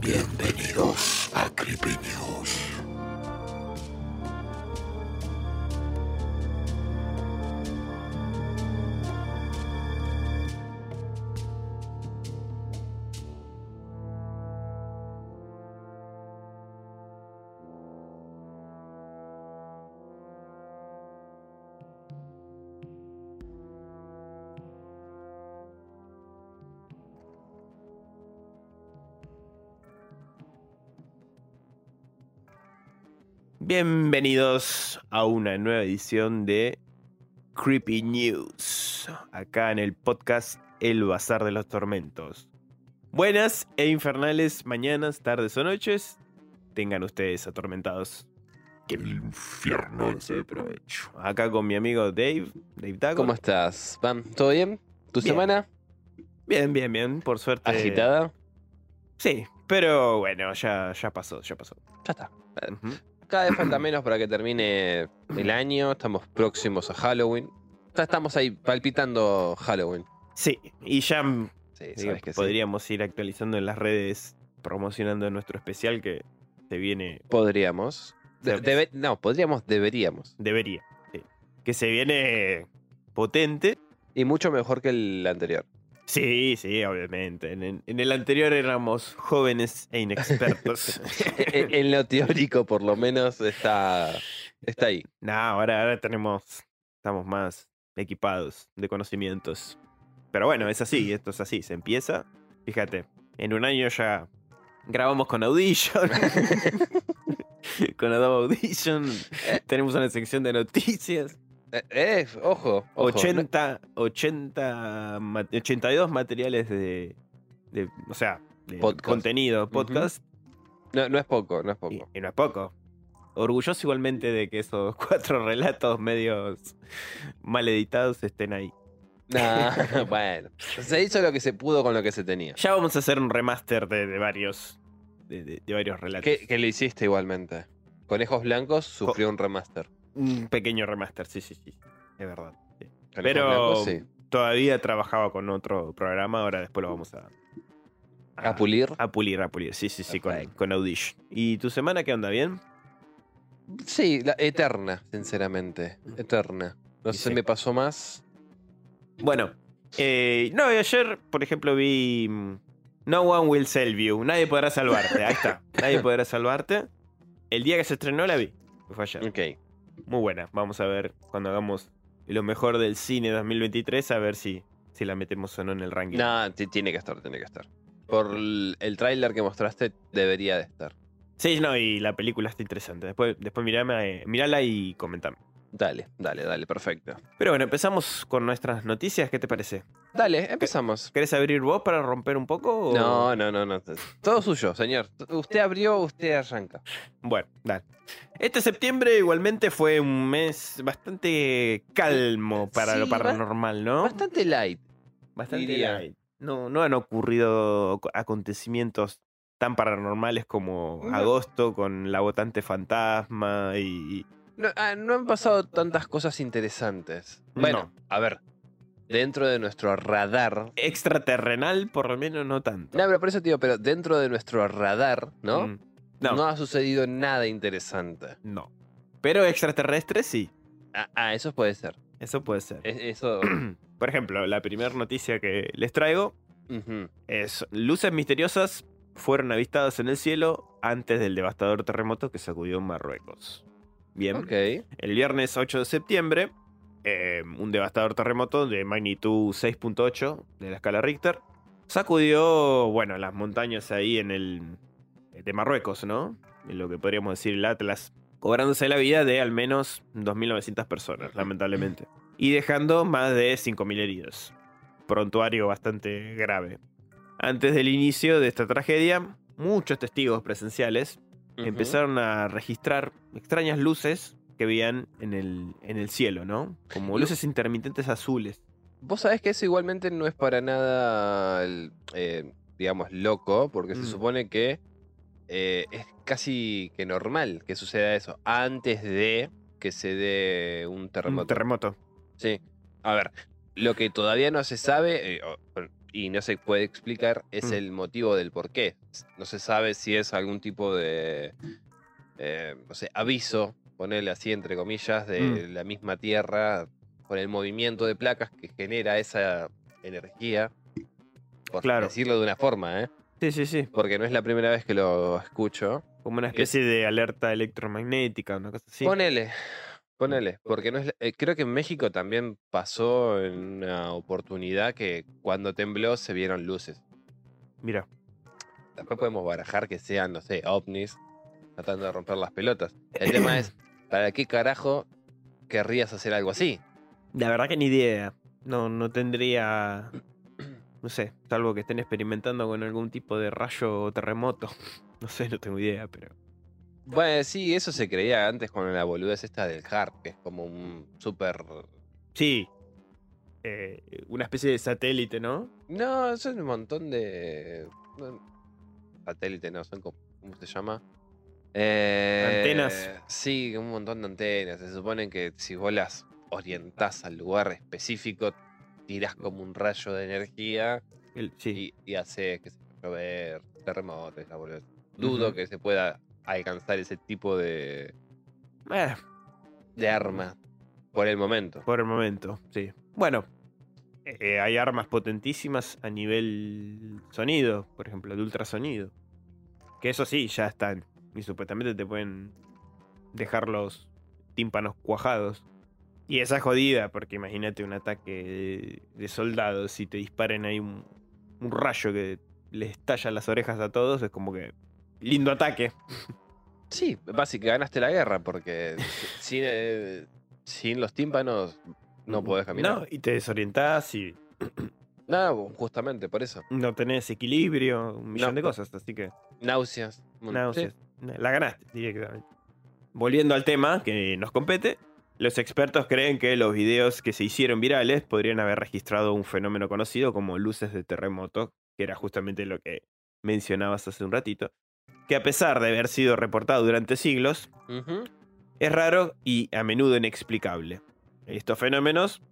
Bienvenidos a Creepy News. Bienvenidos a una nueva edición de Creepy News, acá en el podcast El Bazar de los Tormentos. Buenas e infernales mañanas, tardes o noches, tengan ustedes atormentados. Que el infierno de provecho. Acá con mi amigo Dave, Dave Dago. ¿Cómo estás, Pam? ¿Todo bien? ¿Tu Bien. semana Bien, bien, bien, por suerte. agitada? Sí, pero bueno, ya, ya pasó, ya pasó. Ya está. Ujú. Cada vez falta menos para que termine el año. Estamos próximos a Halloween. Ya estamos ahí palpitando Halloween. Sí, y ya mm, Sí, digo, sabes que sí. podríamos ir actualizando en las redes, promocionando nuestro especial que se viene Podríamos. De- debe- no, podríamos, deberíamos. Debería. sí. Que se viene potente. Y mucho mejor que el anterior. Sí, sí, obviamente. En, en- el anterior éramos jóvenes e inexpertos. en, en lo teórico, por lo menos, está, está ahí. no, ahora, ahora tenemos. Estamos más equipados de conocimientos. Pero bueno, es así, esto es así. Se empieza. Fíjate, en un año ya grabamos con Audition. con Adobe Audition. Tenemos una sección de noticias. Eh, eh, ojo, ojo. 80, 80, ma- 82 materiales de, de- o sea, de Podcast. contenido, podcast, No, no es poco, no es poco. y no es poco. Orgulloso igualmente de que esos cuatro relatos medios mal editados estén ahí. Nah, bueno, se hizo lo que se pudo con lo que se tenía. Ya vamos a hacer un remaster de, de varios de, de- de varios relatos. ¿Qué, qué le hiciste igualmente? Conejos Blancos sufrió un remaster. Un pequeño remaster, sí, sí, sí. Es verdad. sí. Pero sí. todavía trabajaba con otro programa, ahora después lo vamos a... A pulir. A pulir, a pulir. Sí, sí, sí, con, con Audition. ¿Y tu semana qué onda? ¿Bien? Sí, la eterna, sinceramente. Eterna. No sé, sí. me pasó más. Bueno, eh, no, ayer, por ejemplo, vi mm, No One Will Save You. Nadie podrá salvarte. Ahí está. Nadie podrá salvarte. El día que se estrenó la vi. Fue ayer. Ok. Muy buena. Vamos a ver cuando hagamos lo mejor del cine 2023, a ver si, si la metemos o no en el ranking. No, ti- tiene que estar, tiene que estar. Por el, el tráiler que mostraste, debería de estar. Sí, no, y la película está interesante. Después, después mirame, eh, mirala y comentame. Dale, dale, dale, perfecto. Pero bueno, empezamos con nuestras noticias. ¿Qué te parece? Dale, empezamos. ¿Querés abrir vos para romper un poco? o- No, no, no, no. Todo suyo, señor. Usted abrió, usted arranca. Bueno, dale. Este septiembre igualmente fue un mes bastante calmo para lo Sí, paranormal, ¿no? Bastante light. Bastante diría. light. No, no han ocurrido co- acontecimientos tan paranormales como No. agosto con la votante fantasma y... No, ah, no han pasado tantas cosas interesantes. Bueno, No. a ver. Dentro de nuestro radar. Extraterrenal, por lo menos, no tanto. No, pero por eso, tío, pero dentro de nuestro radar, ¿no? Mm, No, No, ha sucedido nada interesante. no. Pero extraterrestres sí. Ah, ah, eso puede ser. Eso puede ser. Es- eso. Por ejemplo, la primera noticia que les traigo es luces misteriosas fueron avistadas en el cielo antes del devastador terremoto que sacudió Marruecos. Bien. El viernes 8 de septiembre, eh, un devastador terremoto de magnitud 6.8 de la escala Richter sacudió, bueno, las montañas ahí en el de Marruecos, ¿no? En lo que podríamos decir el Atlas, cobrándose la vida de al menos 2.900 personas, lamentablemente, y dejando más de 5.000 heridos. Prontuario bastante grave. Antes del inicio de esta tragedia, muchos testigos presenciales Empezaron a registrar extrañas luces que veían en el, en el cielo, ¿no? Como Lu- luces intermitentes azules. Vos sabés que eso igualmente no es para nada, eh, digamos, loco, porque se Mm. supone que eh, es casi que normal que suceda eso antes de que se dé un terremoto. Un terremoto. Sí. A ver, lo que todavía no se sabe, eh, y no se puede explicar es Mm. el motivo del por qué. No se sabe si es algún tipo de, eh, no sé, aviso, ponerle así entre comillas, de Mm. la misma Tierra por el movimiento de placas que genera esa energía. Por Claro. decirlo de una forma, ¿eh? Sí, sí, sí. Porque no es la primera vez que lo escucho. Como una especie de alerta electromagnética, una cosa así. Ponele, ponele, porque no es, eh, creo que en México también pasó en una oportunidad que cuando tembló se vieron luces. Mira. Después podemos barajar que sean, no sé, ovnis tratando de romper las pelotas. El tema es, ¿para qué carajo querrías hacer algo así? La verdad que ni idea. No, no tendría. No sé, salvo que estén experimentando con algún tipo de rayo o terremoto. No sé, no tengo idea, pero. Bueno, sí, eso se creía antes con la boludez esta del HARP, que es como un súper... Sí. eh, una especie de satélite, ¿no? No, son un montón de... Satélite, no, son como... ¿Cómo se llama? Eh, Antenas. Sí, un montón de antenas. Se supone que si vos las orientás al lugar específico, tirás como un rayo de energía El- sí. y, y hace que se llover, terremotos, la boludez. Dudo que se pueda alcanzar ese tipo de, Eh, de arma por el momento. por el momento, sí. Bueno, eh, hay armas potentísimas a nivel sonido, por ejemplo, de ultrasonido. Que eso sí, ya están. Y supuestamente te pueden dejar los tímpanos cuajados. Y esa es jodida, porque imagínate un ataque de, de soldados y te disparen ahí un, un rayo que les estalla las orejas a todos. Es como que. Lindo ataque. Sí, básicamente ganaste la guerra porque sin, eh, sin los tímpanos no podés caminar. No, y te desorientás y No, justamente por eso. no tenés equilibrio, un millón No. de cosas. Así que. Náuseas. Náuseas. La ganaste directamente. Volviendo al tema que nos compete, los expertos creen que los videos que se hicieron virales podrían haber registrado un fenómeno conocido como luces de terremoto, que era justamente lo que mencionabas hace un ratito, que a pesar de haber sido reportado durante siglos, es raro y a menudo inexplicable. Estos fenómenos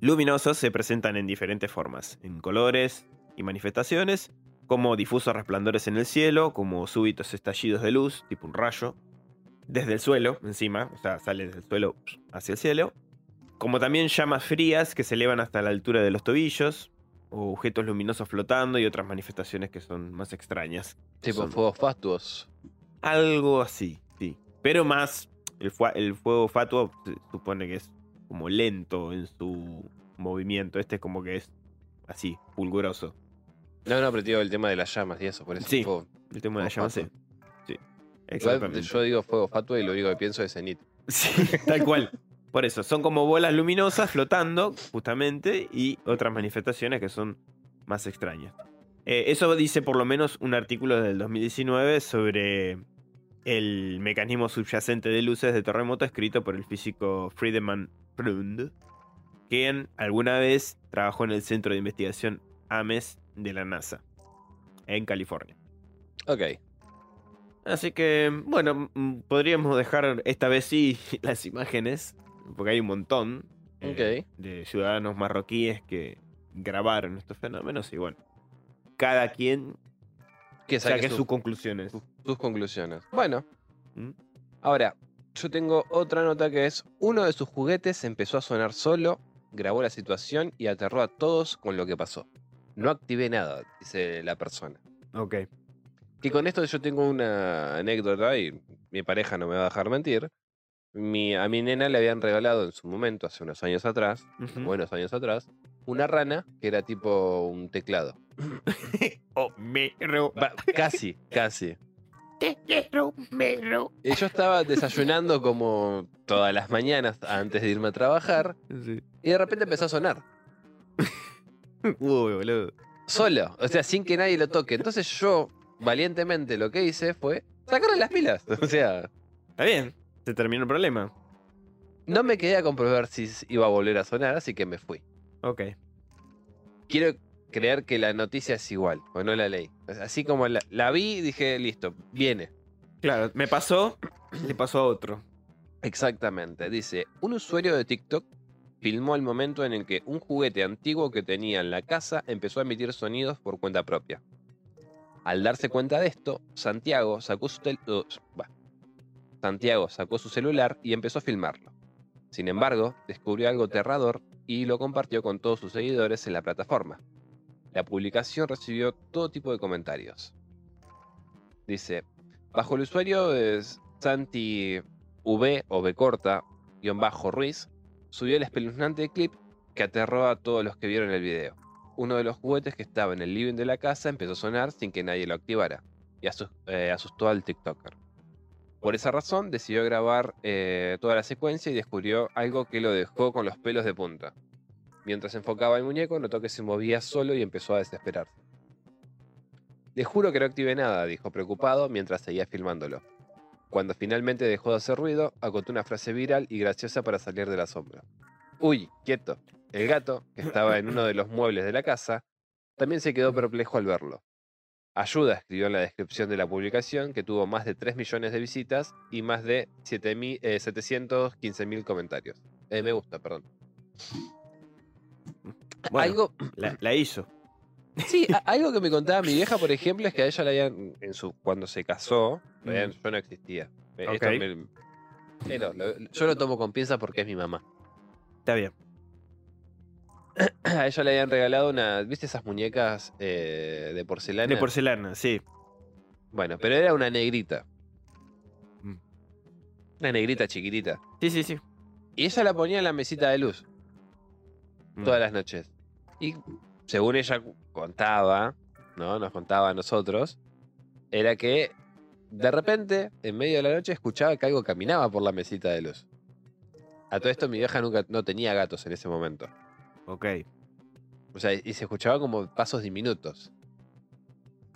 luminosos se presentan en diferentes formas, en colores y manifestaciones, como difusos resplandores en el cielo, como súbitos estallidos de luz, tipo un rayo, desde el suelo, encima, o sea, sale desde el suelo hacia el cielo, como también llamas frías que se elevan hasta la altura de los tobillos, o objetos luminosos flotando y otras manifestaciones que son más extrañas. Tipo Son- fuegos fastuos. algo así, sí. Pero más, el, el fuego fatuo se supone que es como lento en su movimiento. Este es como que es así, fulguroso. No, no, pero digo el tema de las llamas y eso, por eso. Sí. fuego- El tema de la Fuego llama, sí. Sí, Igual exactamente. yo digo fuego fatuo y lo único que pienso es Zenith. Sí, tal cual. Por eso, son como bolas luminosas flotando, justamente, y otras manifestaciones que son más extrañas. Eh, eso dice por lo menos un artículo del 2019 sobre el mecanismo subyacente de luces de terremoto escrito por el físico Friedemann Prund, quien alguna vez trabajó en el Centro de Investigación AMES de la NASA, en California. Ok. Así que, bueno, podríamos dejar esta vez sí las imágenes, porque hay un montón eh, de ciudadanos marroquíes que grabaron estos fenómenos y bueno, cada quien Que saque saque sus, sus conclusiones. sus conclusiones. Bueno, ¿Mm? ahora, yo tengo otra nota que es: uno de sus juguetes empezó a sonar solo, grabó la situación y aterró a todos con lo que pasó. No activé nada, dice la persona. Ok. Que con esto yo tengo una anécdota y mi pareja no me va a dejar mentir. Mi, a mi nena le habían regalado en su momento, hace unos años atrás, buenos años atrás, una rana que era tipo un teclado. Homero. Va, casi, casi. Te quiero, Homero. Y yo estaba desayunando como todas las mañanas antes de irme a trabajar Sí. y de repente empezó a sonar. Uy, boludo. Solo, o sea, sin que nadie lo toque. Entonces yo, valientemente, lo que hice fue sacarle las pilas. O sea, Está bien, se terminó el problema. no me quedé a comprobar si iba a volver a sonar, así que me fui. Ok. quiero creer que la noticia es igual, o no la sea, Así como la, la vi, dije, listo, viene. Claro, me pasó, le pasó a otro. Exactamente. Dice, un usuario de TikTok filmó el momento en el que un juguete antiguo que tenía en la casa empezó a emitir sonidos por cuenta propia. Al darse cuenta de esto, Santiago sacó su, tel- uh, bah. Santiago sacó su celular y empezó a filmarlo. Sin embargo, descubrió algo aterrador y lo compartió con todos sus seguidores en la plataforma. La publicación recibió todo tipo de comentarios. Dice, bajo el usuario Santi V o B corta, guion bajo Ruiz, subió el espeluznante clip que aterró a todos los que vieron el video. Uno de los juguetes que estaba en el living de la casa empezó a sonar sin que nadie lo activara y eh, asustó al TikToker. Por esa razón decidió grabar eh, toda la secuencia y descubrió algo que lo dejó con los pelos de punta. Mientras enfocaba el muñeco, notó que se movía solo y empezó a desesperarse. Le juro que no activé nada, dijo preocupado mientras seguía filmándolo. Cuando finalmente dejó de hacer ruido, acotó una frase viral y graciosa para salir del asombro. Uy, quieto. El gato, que estaba en uno de los muebles de la casa, también se quedó perplejo al verlo. Ayuda, escribió en la descripción de la publicación, que tuvo más de 3 millones de visitas y más de 7.000, eh, 715.000 comentarios. Eh, me gusta, perdón. Bueno, Algo, la, la hizo. Sí, a- algo que me contaba mi vieja, por ejemplo, es que a ella la habían, en su, cuando se casó, Mm. yo no existía. Eh, Ok. esto me- pero lo- yo lo tomo con pinza porque es mi mamá. Está bien. A ella le habían regalado una, ¿viste esas muñecas eh, de porcelana? De porcelana, sí. Bueno, pero era una negrita. Mm. Una negrita chiquitita. Sí, sí, sí. Y ella la ponía en la mesita de luz Mm. todas las noches. Y según ella contaba, ¿no? Nos contaba a nosotros, era que de repente, en medio de la noche, escuchaba que algo caminaba por la mesita de luz. A todo esto mi vieja nunca no tenía gatos en ese momento. Ok. O sea, y se escuchaba como pasos diminutos.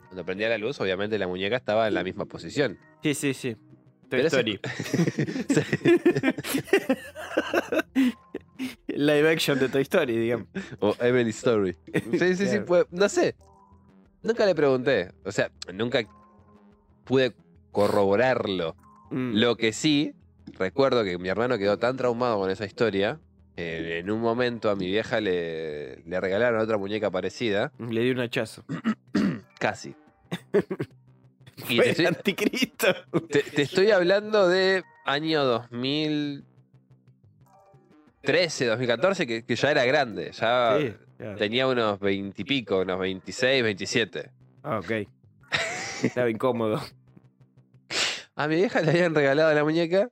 Cuando prendía la luz, obviamente la muñeca estaba en la misma posición. Sí, sí, sí. Toy Story. Live action de Toy Story, digamos. O Emily Story. Sí, sí, sí, pues, no sé. Nunca le pregunté. O sea, nunca pude corroborarlo. Mm. Lo que sí, recuerdo que mi hermano quedó tan traumado con esa historia. Que en un momento a mi vieja le, le regalaron otra muñeca parecida. Le di un hachazo. Casi. Y Fue te estoy, anticristo. te- te estoy hablando de año 2013, 2014, que, que ya era grande. Ya Sí, tenía unos 20 y pico, unos 26, 27. Ah, ok. Estaba incómodo. A mi vieja le habían regalado la muñeca,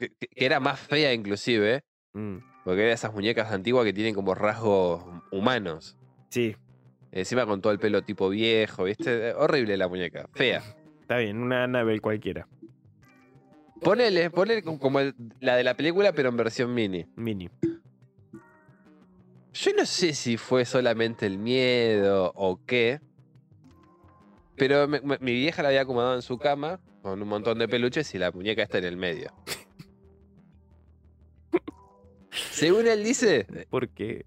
que era más fea inclusive, Mm. Porque era esas muñecas antiguas que tienen como rasgos humanos. Sí, Encima con todo el pelo tipo viejo, ¿viste? Horrible la muñeca, fea. está bien. Una Annabelle cualquiera. Ponele, ponele como- el- la de la película, pero en versión mini. Mini. Yo no sé si fue solamente el miedo o qué, pero me- me- mi vieja la había acomodado en su cama con un montón de peluches y la muñeca está en el medio. Según él dice, Porque.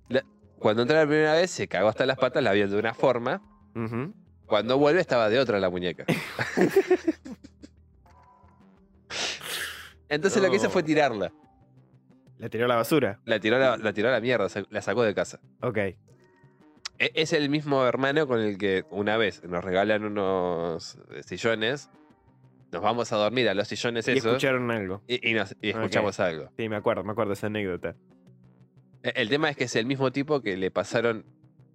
cuando entró la primera vez se cagó hasta las patas, la vio de una forma. Cuando vuelve estaba de otra la muñeca. Entonces lo que hizo fue tirarla. La tiró a la basura. La tiró a la, la tiró a la mierda, la sacó de casa. Ok. E- Es el mismo hermano con el que una vez nos regalan unos sillones. Nos vamos a dormir a los sillones Y esos. escucharon algo. Y, y nos- y escuchamos algo. Sí, me acuerdo, me acuerdo esa anécdota. E- El tema es que es el mismo tipo que le pasaron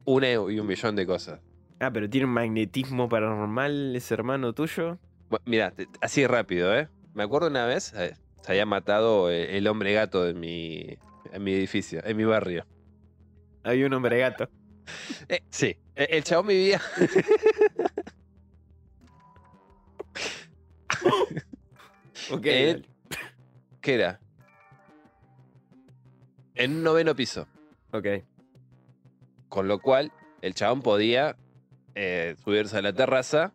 una y un millón de cosas. Ah, pero tiene un magnetismo paranormal ese hermano tuyo. Mira, así rápido, ¿eh? Me acuerdo una vez, eh, se había matado eh, el hombre gato de mi, en mi edificio, en mi barrio. Hay un hombre gato. Eh, sí, e- el chabón vivía. Ok. ¿Qué era? En un noveno piso. Ok. Con lo cual, el chabón podía eh, subirse a la terraza.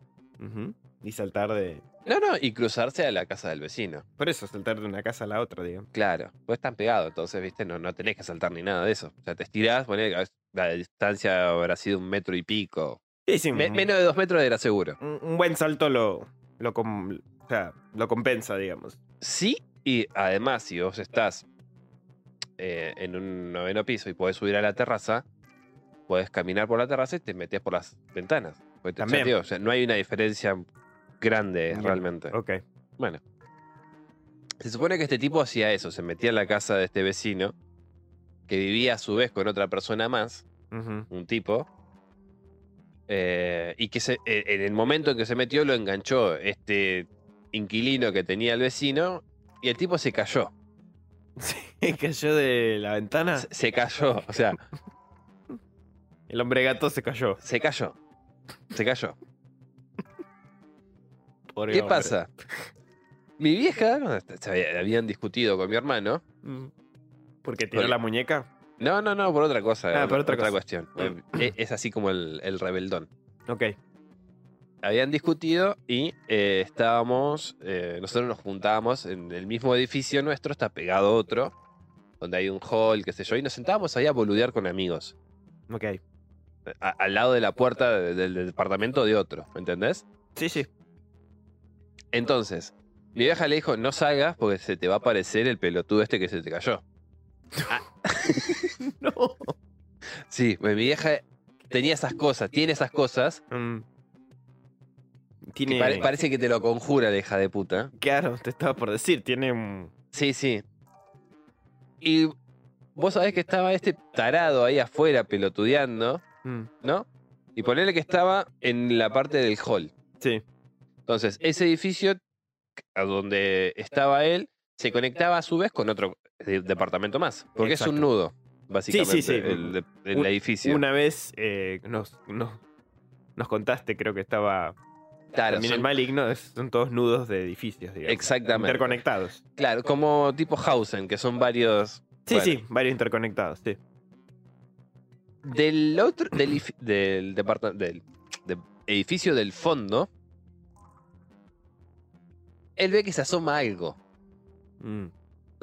Y saltar de. No, no, y cruzarse a la casa del vecino. Por eso, saltar de una casa a la otra, digamos. Claro, pues están pegados, entonces, viste, no, no tenés que saltar ni nada de eso. O sea, te estirás, ponés, la distancia habrá sido un metro y pico. Sí, sí, Me- menos de dos metros era seguro. un- un buen salto lo, lo, com- o sea, lo compensa, digamos. Sí, y además, si vos estás eh, en un noveno piso y podés subir a la terraza, podés caminar por la terraza y te metes por las ventanas. Te- También. o sea, no hay una diferencia grande Bien. realmente. Ok. Bueno. Se supone que este tipo hacía eso, se metía en la casa de este vecino, que vivía a su vez con otra persona más, un tipo, eh, y que se- eh, en el momento en que se metió lo enganchó este inquilino que tenía el vecino, y el tipo se cayó. Sí, cayó de la ventana. Se, se cayó, o sea, El hombre gato se cayó. se cayó. Se cayó. Pobre ¿Qué hombre. pasa? Mi vieja, se habían discutido con mi hermano, Mm. ¿Porque tiró Porque- la muñeca? no, no, no, por otra cosa, Ah, por otra cosa. cuestión. Eh, Es, es así como el- el rebeldón. Ok. Habían discutido y eh, estábamos, eh, nosotros nos juntábamos en el mismo edificio nuestro, está pegado otro, donde hay un hall, qué sé yo, y nos sentábamos ahí a boludear con amigos, Ok. a- al lado de la puerta de- del, del departamento de otro, ¿me entendés? Sí, sí. Entonces, mi vieja le dijo, no salgas porque se te va a aparecer el pelotudo este que se te cayó. No. Sí, pues mi vieja tenía esas cosas, tiene esas cosas, Mm. Que Tiene. pare- parece que te lo conjura la hija de puta. Claro, te estaba por decir. Tiene un. Sí, sí. Y vos sabés que estaba este tarado ahí afuera pelotudeando, Mm. ¿no? Y ponerle que estaba en la parte del hall. Sí. Entonces, ese edificio a donde estaba él se conectaba a su vez con otro de- departamento más. Porque es un nudo, básicamente, sí. el, de- el Un- edificio. Una vez eh, nos, nos, nos contaste, creo que estaba. Claro, también son- el maligno, es- son todos nudos de edificios, digamos. Exactamente. Interconectados. claro, como tipo Hausen, que son varios. Sí, Bueno. sí, varios interconectados, sí. Del otro, del, del, del de- edificio del fondo, él ve que se asoma algo. Mm.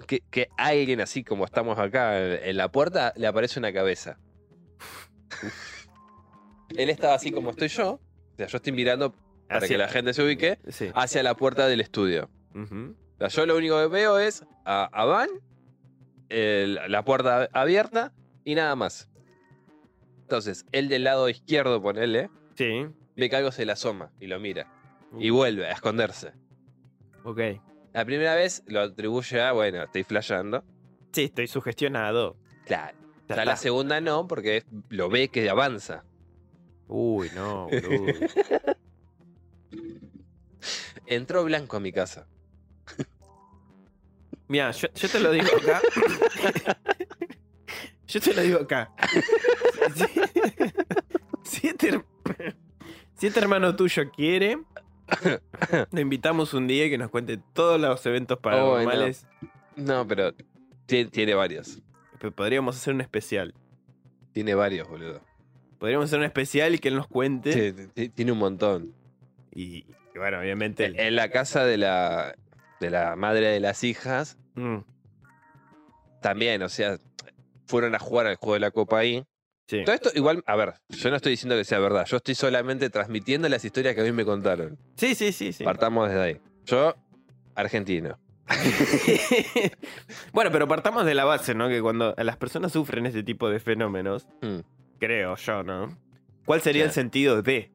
Que, que alguien así como estamos acá en la puerta, le aparece una cabeza. él estaba así como estoy yo. O sea, yo estoy mirando para Hacia- que la gente se ubique Sí. hacia la puerta del estudio. Ujú. O sea, yo lo único que veo es a, a Van, el- la puerta abierta y nada más. Entonces, él del lado izquierdo, ponele, Sí. ve que algo se le asoma y lo mira. Y Uh, vuelve a esconderse. Ok. La primera vez lo atribuye a, bueno, estoy flasheando. Sí, estoy sugestionado. Claro. La segunda no, porque lo ve que avanza. Uy, no, boludo. Entró blanco a mi casa. Mira, yo, yo te lo digo acá. yo te lo digo acá. Si, si este, si este hermano tuyo quiere, lo invitamos un día y que nos cuente todos los eventos paranormales. No, pero ti- tiene varios. Pero Podríamos hacer un especial. Tiene varios, boludo. Podríamos hacer un especial y que él nos cuente. Sí, ti- tiene un montón. Y, bueno, obviamente. el- En la casa de la, de la madre de las hijas, Mm, también, o sea, fueron a jugar al juego de la copa ahí. sí. Todo esto, igual, a ver, yo no estoy diciendo que sea verdad, yo estoy solamente transmitiendo las historias que a mí me contaron. sí, sí, sí, sí. Partamos desde ahí. Yo, argentino. bueno, pero partamos de la base, ¿no? Que cuando las personas sufren este tipo de fenómenos, Hmm. creo yo, ¿no? ¿Cuál sería el sentido de?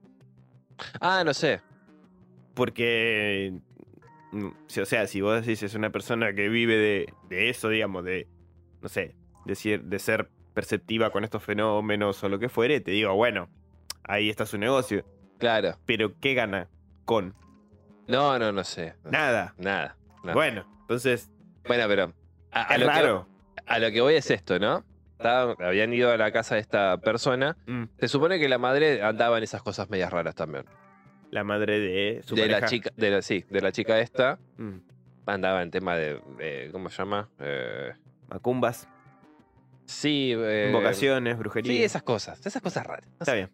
Ah, no sé. Porque, mm, o sea, si vos decís es una persona que vive de, de eso, digamos, de, no sé, decir, de ser perceptiva con estos fenómenos o lo que fuere, te digo, bueno, ahí está su negocio. Claro. Pero, ¿qué gana con? No, no, no sé. Nada. Nada. no. Bueno, entonces, Bueno, pero. A, a es lo que, raro. a lo que voy es esto, ¿no? Estaban- habían ido a la casa de esta persona. Mm, Se supone que la madre andaba en esas cosas medias raras también. La madre de su de la chica, de la, sí, de la chica esta. Mm, Andaba en tema de. ¿Cómo se llama? Eh, Macumbas, sí. eh, invocaciones, brujería. Sí, esas cosas. Esas cosas raras. Está bien.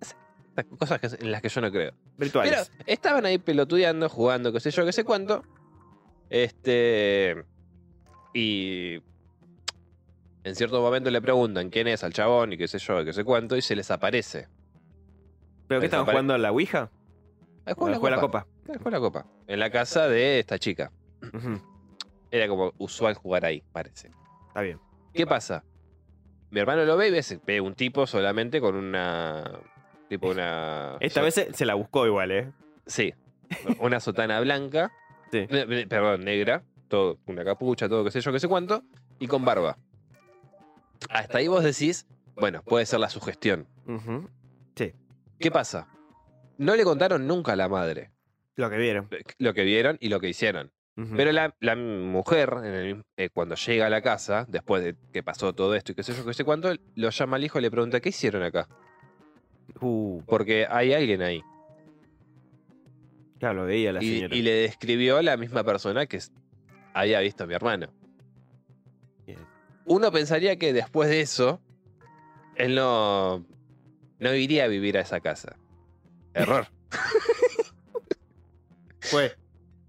Esas cosas que- en las que yo no creo. Virtuales. Pero estaban ahí pelotudeando, jugando, qué sé yo, qué sé cuánto. Este. Y. En cierto momento le preguntan quién es al chabón y qué sé yo, qué sé cuánto, y se les aparece. ¿Pero qué estaban jugando a la Ouija? Ah, ¿O juega la copa? Ah, juega la copa. En la casa de esta chica. Era como usual jugar ahí, parece. Está bien. ¿Qué pasa? Mi hermano lo ve y ve, un tipo solamente con una. Tipo una. Esta vez se, la buscó igual, ¿eh? Sí. Una sotana blanca. Sí. Perdón, negra. Todo, una capucha, todo, qué sé yo, qué sé cuánto. Y con barba. Hasta ahí vos decís, bueno, puede ser la sugestión. Ujú. ¿Qué pasa? No le contaron nunca a la madre Lo que vieron. lo que vieron y lo que hicieron. Pero la, la mujer, en el- eh, cuando llega a la casa, después de que pasó todo esto y qué sé yo, qué sé cuánto, lo llama al hijo y le pregunta, ¿qué hicieron acá? Uh, Porque hay alguien ahí. claro, lo veía la Y, señora. y le describió a la misma persona que había visto a mi hermano. Bien. Uno pensaría que después de eso, él no, no iría a vivir a esa casa. Error. Fue.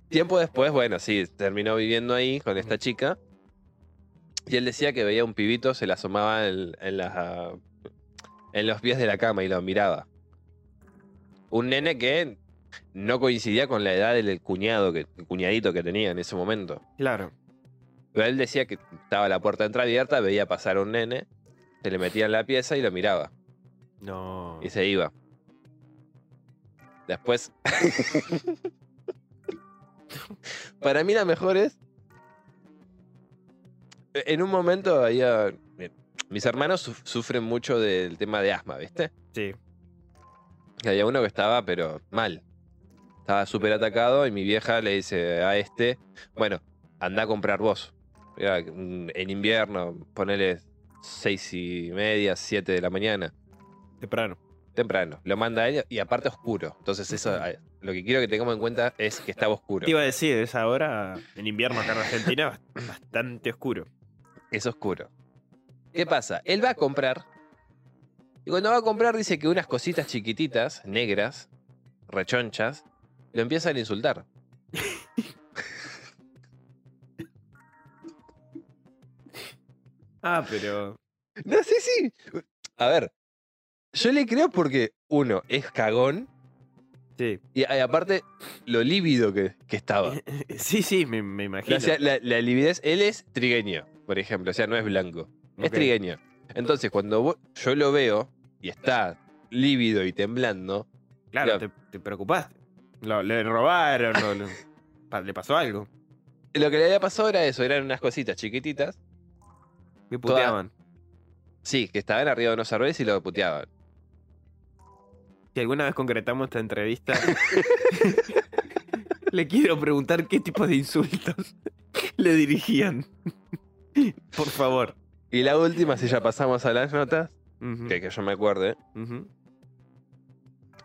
Tiempo después, bueno, sí, terminó viviendo ahí con esta chica. Y él decía que veía un pibito, se le asomaba en, en las, en los pies de la cama y lo miraba. Un nene que no coincidía con la edad del cuñado, que, el cuñadito que tenía en ese momento. Claro. Pero él decía que estaba la puerta entreabierta, veía pasar a un nene, se le metía en la pieza y lo miraba. No. Y se iba. Después. Para mí la mejor es. En un momento había. Mis hermanos su- sufren mucho del tema de asma, ¿viste? Sí. Y había uno que estaba, pero mal. Estaba súper atacado y mi vieja le dice a este: Bueno, anda a comprar vos. En invierno, ponele seis y media, siete de la mañana Temprano. Temprano. Lo manda a ella y aparte oscuro. Entonces eso, lo que quiero que tengamos en cuenta es que estaba oscuro. Te iba a decir, es ahora, en invierno acá en Argentina, bastante oscuro. Es oscuro. ¿Qué pasa? Él va a comprar. Y cuando va a comprar dice que unas cositas chiquititas, negras, rechonchas, lo empiezan a insultar. Ah, pero. No, sí, sí. A ver, yo le creo porque uno es cagón Sí. y, y aparte lo lívido que, que estaba. Sí, sí, me, me imagino. O sea, la, la lividez, él es trigueño, por ejemplo, o sea, no es blanco. Es trigueño. Entonces, cuando yo lo veo y está lívido y temblando, Claro, te, te preocupaste. Lo, le robaron, lo- le pasó algo. lo que le había pasado era eso, eran unas cositas chiquititas, Que puteaban. sí, que estaban arriba de unos árboles y lo puteaban. Si alguna vez concretamos esta entrevista, le quiero preguntar qué tipo de insultos le dirigían. Por favor. Y la última, si ya pasamos a las notas, Ujú, que, que yo me acuerde,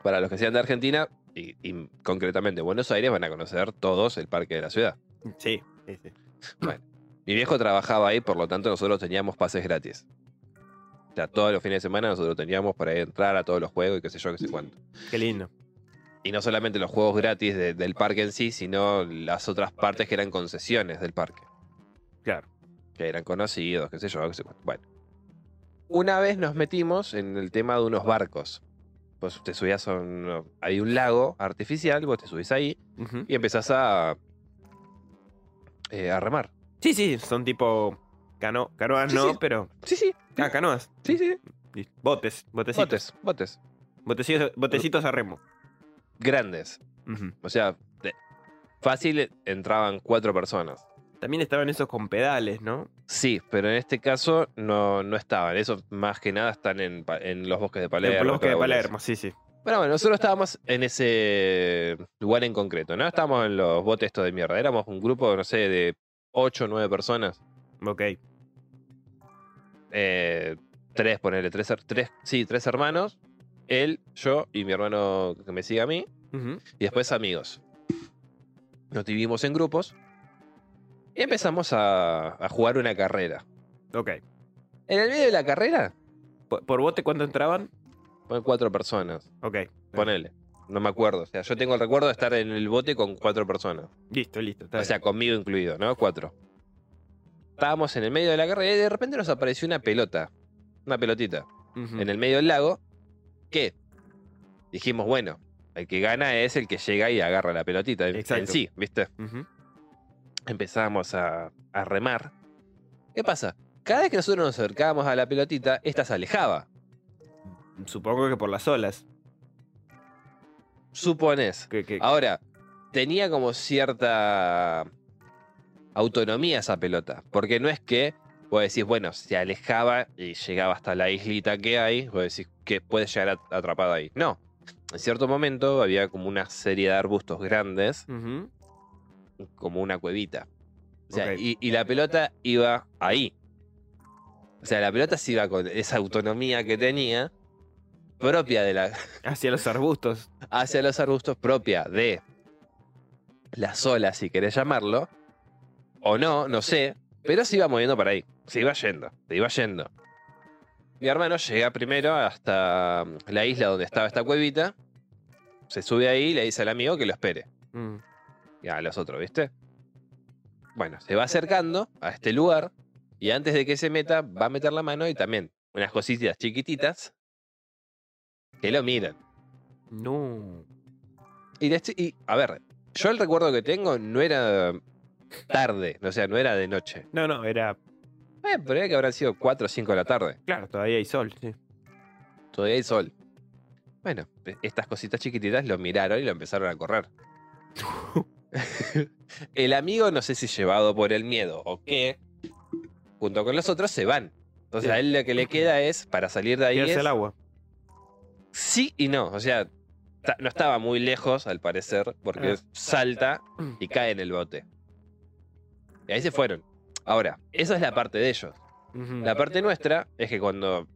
para los que sean de Argentina y, y concretamente Buenos Aires, van a conocer todos el parque de la ciudad. Sí, sí, sí. Mi viejo trabajaba ahí, por lo tanto nosotros teníamos pases gratis. O sea, todos los fines de semana nosotros teníamos para entrar a todos los juegos y qué sé yo, qué sé cuánto. Qué lindo. Y no solamente los juegos gratis de- del parque en sí, sino las otras partes que eran concesiones del parque. Claro. Que eran conocidos, qué sé yo, qué sé cuánto. Bueno. Una vez nos metimos en el tema de unos barcos. Pues te subías a un... Hay un lago artificial, vos te subís ahí y empezás a... eh, a remar. Sí, sí, son tipo cano canoas, Sí, no, sí. pero. Sí, sí. Ah, canoas. Sí, sí. Botes, botecitos. Botes, botes. Botecitos, botecitos a remo. Grandes. O sea, de- fácil entraban cuatro personas. También estaban esos con pedales, ¿no? Sí, pero en este caso no, no estaban. Eso más que nada están en, en los bosques de Palermo. En los bosques de Palermo, sí, sí. Bueno, bueno, nosotros estábamos en ese lugar en concreto, ¿no? Estábamos en los botes estos de mierda. Éramos un grupo, no sé, de ocho o nueve personas. Ok. Eh, tres, ponerle, tres, tres, sí, tres hermanos. Él, yo y mi hermano que me sigue a mí. Y después amigos. Nos dividimos en grupos y empezamos a, a jugar una carrera. Ok. En el medio de la carrera, ¿Por, por bote cuánto entraban? ponen cuatro personas. Ok. Ponele. No me acuerdo. O sea, yo tengo el recuerdo de estar en el bote con cuatro personas. Listo, listo. está O sea, conmigo incluido, ¿no? Cuatro. Estábamos en el medio de la carrera y de repente nos apareció una pelota. Una pelotita. En el medio del lago. Que dijimos, bueno, el que gana es el que llega y agarra la pelotita en, en sí, ¿viste? Ujú. empezamos a, a remar. ¿Qué pasa? cada vez que nosotros nos acercábamos a la pelotita, esta se alejaba. Supongo que por las olas. Supones. Ahora, tenía como cierta autonomía esa pelota. Porque no es que vos decís, bueno, se alejaba y llegaba hasta la islita que hay, vos decís que puede llegar a- atrapado ahí. No. En cierto momento había como una serie de arbustos grandes, como una cuevita. O sea, Ok. y, y la pelota iba ahí. O sea, la pelota se iba con esa autonomía que tenía, propia de la, Hacia los arbustos. hacia los arbustos propia de las olas, si querés llamarlo, o no, no sé, pero se iba moviendo para ahí, se iba yendo, se iba yendo. Mi hermano llega primero hasta la isla donde estaba esta cuevita, se sube ahí y le dice al amigo que lo espere, Mm. y a los otros, ¿viste? Bueno, se va acercando a este lugar y antes de que se meta, va a meter la mano y también unas cositas chiquititas que lo miran. No. Y, de este- y, a ver, yo el recuerdo que tengo no era tarde, o sea, no era de noche. No, no, era. Eh, pero era que habrán sido 4 o 5 de la tarde. Claro, todavía hay sol. Sí. Todavía hay sol. Bueno, e- estas cositas chiquititas lo miraron y lo empezaron a correr. el amigo, no sé si llevado por el miedo o qué, junto con los otros se van. Entonces Sí. a él lo que le queda es, para salir de ahí, Tirarse es al agua. sí y no. O sea, no estaba muy lejos, al parecer, porque Ah. salta y cae en el bote. Y ahí se fueron. Ahora, esa es la parte de ellos. La parte nuestra es que cuando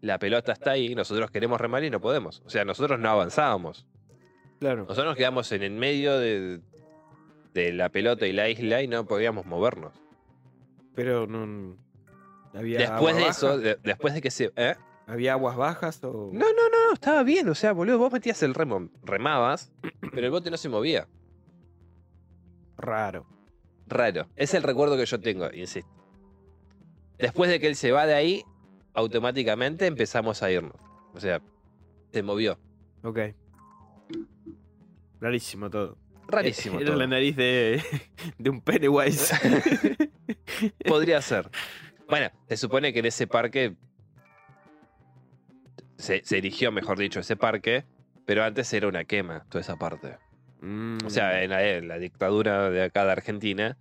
la pelota está ahí, nosotros queremos remar y no podemos. O sea, nosotros no avanzábamos. Claro. Nosotros nos quedamos en el medio de, de la pelota y la isla y no podíamos movernos. Pero no. ¿Había Después de eso, de- después de que se... ¿eh? ¿Había aguas bajas o.? No, no, no, no, estaba bien. O sea, boludo, vos metías el remo, remabas, pero el bote no se movía. Raro. Raro. Es el recuerdo que yo tengo, insisto. Después de que él se va de ahí, automáticamente empezamos a irnos. O sea, se movió. Ok. Rarísimo todo. Rarísimo. Era todo. la nariz de, de un Pennywise. Podría ser. Bueno, se supone que en ese parque. Se, se erigió, mejor dicho, ese parque. Pero antes era una quema, toda esa parte. Mm, O sea, en la, en la dictadura de acá de Argentina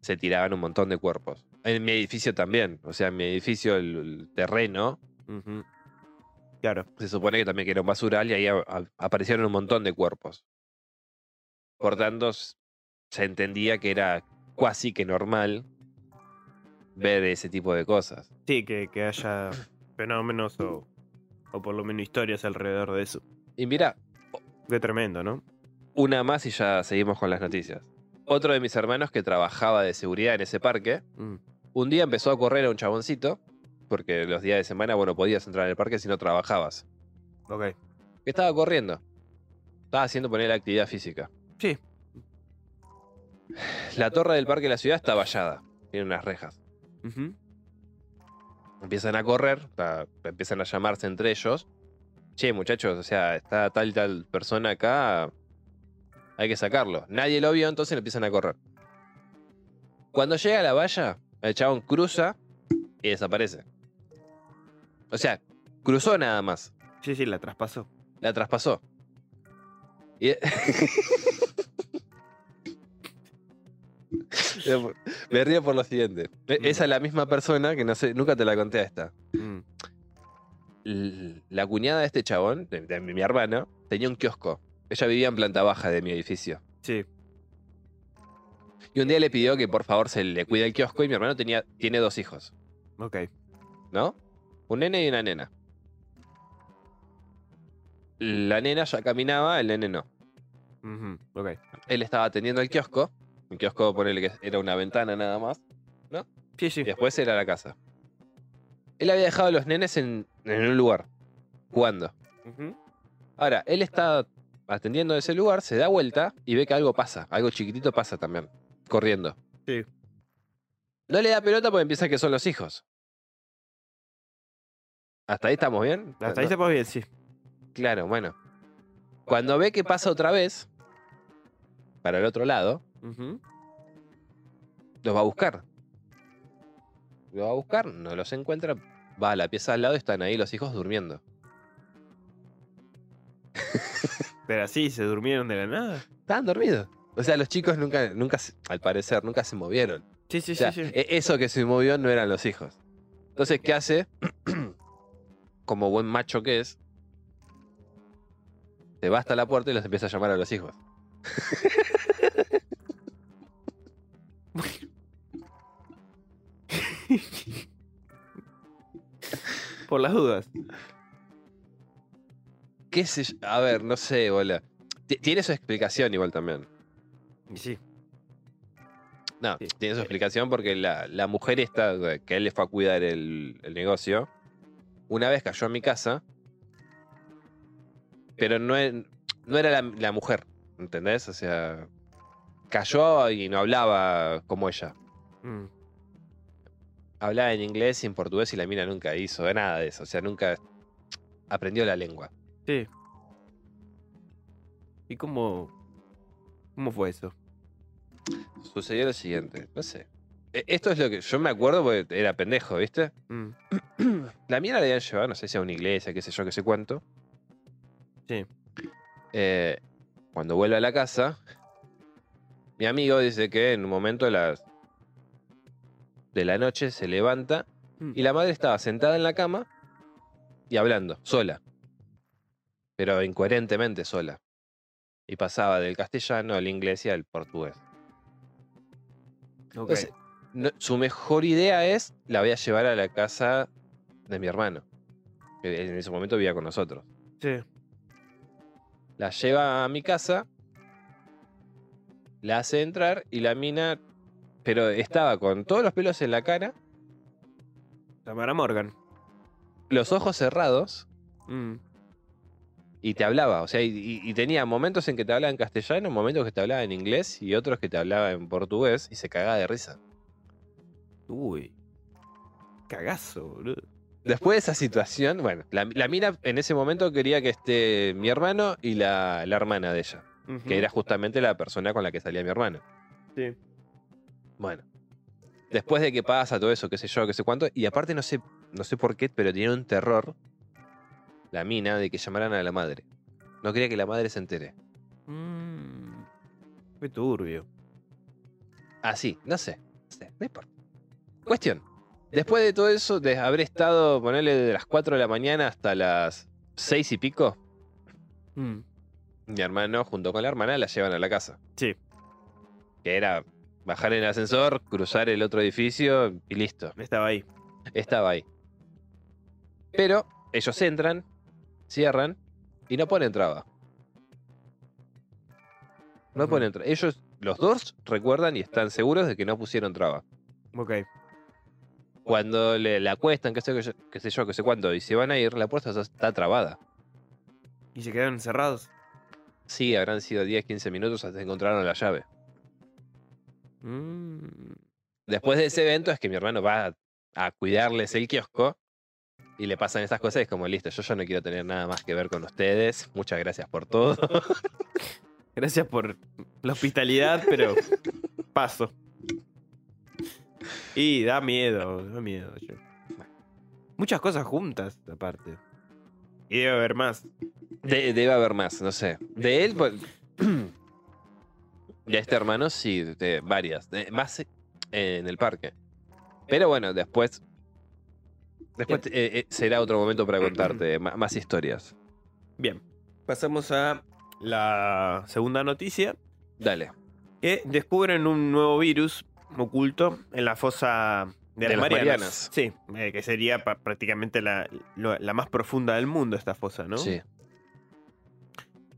se tiraban un montón de cuerpos. En mi edificio también. O sea, en mi edificio, el, el terreno. Claro. se supone que también que era un basural y ahí a- a- aparecieron un montón de cuerpos. Por tanto, se entendía que era casi que normal ver ese tipo de cosas. Sí, que, que haya fenómenos o, o por lo menos historias alrededor de eso. Y mira, Qué tremendo, ¿no? Una más y ya seguimos con las noticias. Otro de mis hermanos que trabajaba de seguridad en ese parque, Mm. un día empezó a correr a un chaboncito, porque los días de semana, bueno, podías entrar en el parque si no trabajabas. Ok. Que estaba corriendo. Estaba haciendo poner la actividad física. Sí. La torre del parque de la ciudad está vallada. Tiene unas rejas. Empiezan a correr, empiezan a llamarse entre ellos. Che, muchachos, o sea, está tal y tal persona acá. Hay que sacarlo. Nadie lo vio, entonces le empiezan a correr. Cuando llega a la valla, el chabón cruza y desaparece. O sea, cruzó nada más. Sí, sí, la traspasó. La traspasó. Y- Me río por lo siguiente. E- Esa es la misma persona que no sé, nunca te la conté a esta. Mm. La cuñada de este chabón, de, de mi hermano, tenía un kiosco. Ella vivía en planta baja de mi edificio. Sí. Y un día le pidió que por favor se le cuide el kiosco y mi hermano tenía, tiene dos hijos, Ok. ¿no? Un nene y una nena. La nena ya caminaba, el nene no. Ujú. Ok. Él estaba atendiendo el kiosco. El kiosco, ponele que era una ventana nada más. Sí, sí. Y después era la casa. Él había dejado a los nenes en, en un lugar, jugando. Ahora, él está atendiendo ese lugar, se da vuelta y ve que algo pasa. Algo chiquitito pasa también, corriendo. Sí. No le da pelota porque piensa que son los hijos. ¿Hasta ahí estamos bien? Hasta ahí estamos bien, sí. Claro, bueno. Cuando ve que pasa otra vez, para el otro lado, los va a buscar. lo va a buscar, no los encuentra, va a la pieza al lado y están ahí los hijos durmiendo. Pero así, se durmieron de la nada. Estaban dormidos. O sea, los chicos nunca, nunca, al parecer, nunca se movieron. Sí, sí, O sea, sí, sí. e- eso que se movió no eran los hijos. Entonces, ¿qué hace? Como buen macho que es, se va hasta la puerta y los empieza a llamar a los hijos. Por las dudas. ¿Qué sé yo? A ver, no sé, bola. Ti- Tiene su explicación igual también. Y sí. No, Sí. tiene su explicación porque la, la mujer esta, que él le fue a cuidar el, el negocio, una vez cayó a mi casa, pero no, no era la, la mujer, ¿entendés? O sea, cayó y no hablaba como ella. Mm. Hablaba en inglés y en portugués y la mina nunca hizo nada de eso, o sea, nunca aprendió la lengua. Sí. ¿Y cómo. ¿Cómo fue eso? Sucedió lo siguiente, no sé. E- Esto es lo que yo me acuerdo porque era pendejo, ¿viste? Mm. La mina la habían llevado, no sé si a una iglesia, qué sé yo, qué sé cuánto. Sí. Eh, cuando vuelve a la casa, mi amigo dice que en un momento de la, de la noche se levanta Mm. y la madre estaba sentada en la cama y hablando, sola. Pero incoherentemente sola. Y pasaba del castellano al inglés y al portugués. Ok. Entonces, no- su mejor idea es la voy a llevar a la casa de mi hermano. Que en ese momento vivía con nosotros. Sí. La lleva a mi casa, la hace entrar y la mina, pero estaba con todos los pelos en la cara, Tamara Morgan. los ojos cerrados Mm. Y te hablaba. O sea, y, tenía momentos en que te hablaba en castellano, momentos que te hablaba en inglés y otros que te hablaba en portugués y se cagaba de risa. Uy. Cagazo, boludo. Después de esa situación, bueno, la, la mina en ese momento quería que esté mi hermano y la, la hermana de ella, que era justamente la persona con la que salía mi hermano. Sí. Bueno. Después de que pasa todo eso, qué sé yo, qué sé cuánto, y aparte no sé, no sé por qué, pero tenía un terror la mina de que llamaran a la madre. No quería que la madre se entere. Mm. Fue turbio. Así, no sé. No sé, no importa. Cuestión. Después de todo eso, de haber estado, ponerle de las 4 de la mañana hasta las 6 y pico, Mm. mi hermano junto con la hermana la llevan a la casa. Sí. Que era bajar en el ascensor, cruzar el otro edificio y listo. Estaba ahí. Estaba ahí. Pero ellos entran, cierran y no ponen traba. No ponen traba. Ellos, los dos, recuerdan y están seguros de que no pusieron traba. Ok. Cuando le, la acuestan, qué sé, yo, qué sé yo, qué sé cuánto, y se van a ir, la puerta está trabada. ¿Y se quedaron encerrados? Sí, habrán sido 10, 15 minutos hasta que encontraron la llave. Mm. Después de ese evento es que mi hermano va a, a cuidarles el kiosco y le pasan estas cosas y es como, listo, yo ya no quiero tener nada más que ver con ustedes. Muchas gracias por todo. Gracias por la hospitalidad, pero paso. Y da miedo, da miedo. yo. Muchas cosas juntas, aparte. Y debe haber más. De- debe haber más, no sé. De él, pues. De este hermano, sí, de varias. De- más en el parque. Pero bueno, después. Después eh, eh, será otro momento para contarte más historias. Bien. Pasamos a la segunda noticia. Dale. Que descubren un nuevo virus oculto en la fosa de, De las las Marianas. Marianas. Sí, eh, que sería prácticamente la, lo- la más profunda del mundo esta fosa, ¿no? Sí.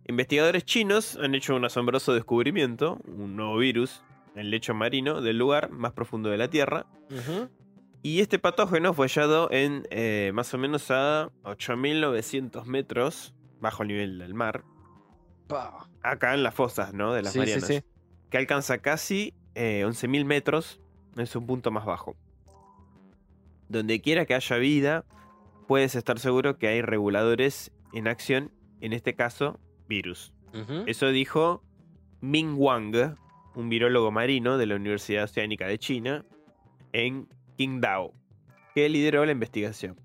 Investigadores chinos han hecho un asombroso descubrimiento, un nuevo virus en el lecho marino del lugar más profundo de la Tierra. Y este patógeno fue hallado en eh, más o menos a 8.900 metros bajo el nivel del mar. Pa. Acá en las fosas, ¿no? De las Sí, sí, Marianas. sí. Que alcanza casi eh, 11.000 metros en su punto más bajo. Donde quiera que haya vida, puedes estar seguro que hay reguladores en acción, en este caso, virus. Eso dijo Ming Wang, un virólogo marino de la Universidad Oceánica de China, en Qingdao, que lideró la investigación.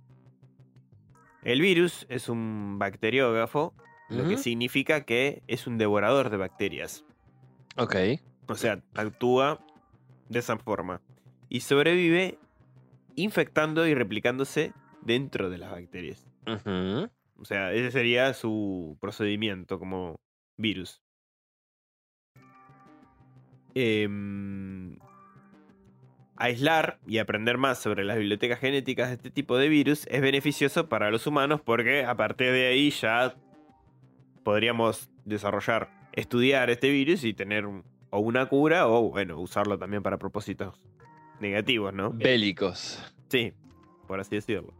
El virus es un bacteriógrafo, lo que significa que es un devorador de bacterias. Ok. O sea, actúa de esa forma. Y sobrevive infectando y replicándose dentro de las bacterias. O sea, ese sería su procedimiento como virus. Em, aislar y aprender más sobre las bibliotecas genéticas de este tipo de virus es beneficioso para los humanos porque a partir de ahí ya podríamos desarrollar, estudiar este virus y tener o una cura o, bueno, usarlo también para propósitos negativos, ¿no? Bélicos. Sí, por así decirlo.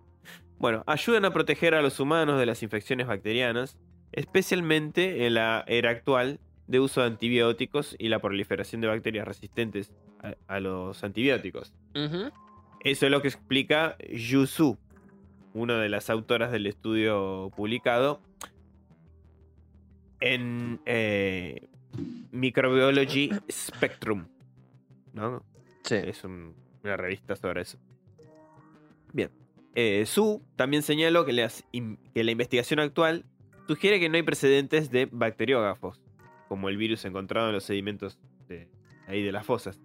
Bueno, ayudan a proteger a los humanos de las infecciones bacterianas, especialmente en la era actual de uso de antibióticos y la proliferación de bacterias resistentes a, a los antibióticos. Eso es lo que explica Yu Su, una de las autoras del estudio publicado en eh, Microbiology Spectrum. ¿no? Sí. Es un- una revista sobre eso. Bien. Eh, Su también señaló que, las in- que la investigación actual sugiere que no hay precedentes de bacteriógrafos, como el virus encontrado en los sedimentos de, ahí de las fosas,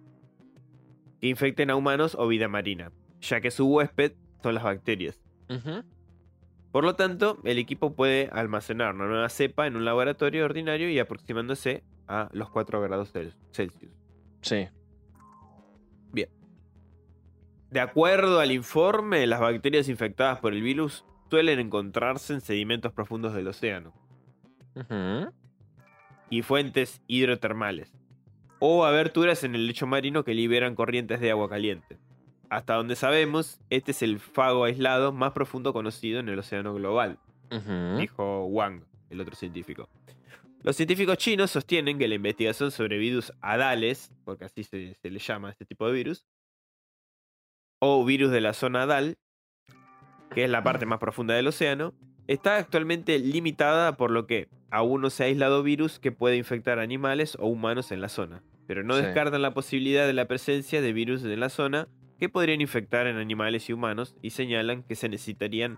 que infecten a humanos o vida marina, ya que su huésped son las bacterias. Por lo tanto, el equipo puede almacenar una nueva cepa en un laboratorio ordinario y aproximándose a los 4 grados cel- Celsius. Sí. De acuerdo al informe, las bacterias infectadas por el virus suelen encontrarse en sedimentos profundos del océano y fuentes hidrotermales, o aberturas en el lecho marino que liberan corrientes de agua caliente. Hasta donde sabemos, este es el fago aislado más profundo conocido en el océano global, dijo Wang, el otro científico. Los científicos chinos sostienen que la investigación sobre virus adales, porque así se, se le llama a este tipo de virus, o virus de la zona adal, que es la parte más profunda del océano, está actualmente limitada por lo que aún no se ha aislado virus que puede infectar animales o humanos en la zona, pero no Sí. descartan la posibilidad de la presencia de virus en la zona que podrían infectar en animales y humanos y señalan que se necesitarían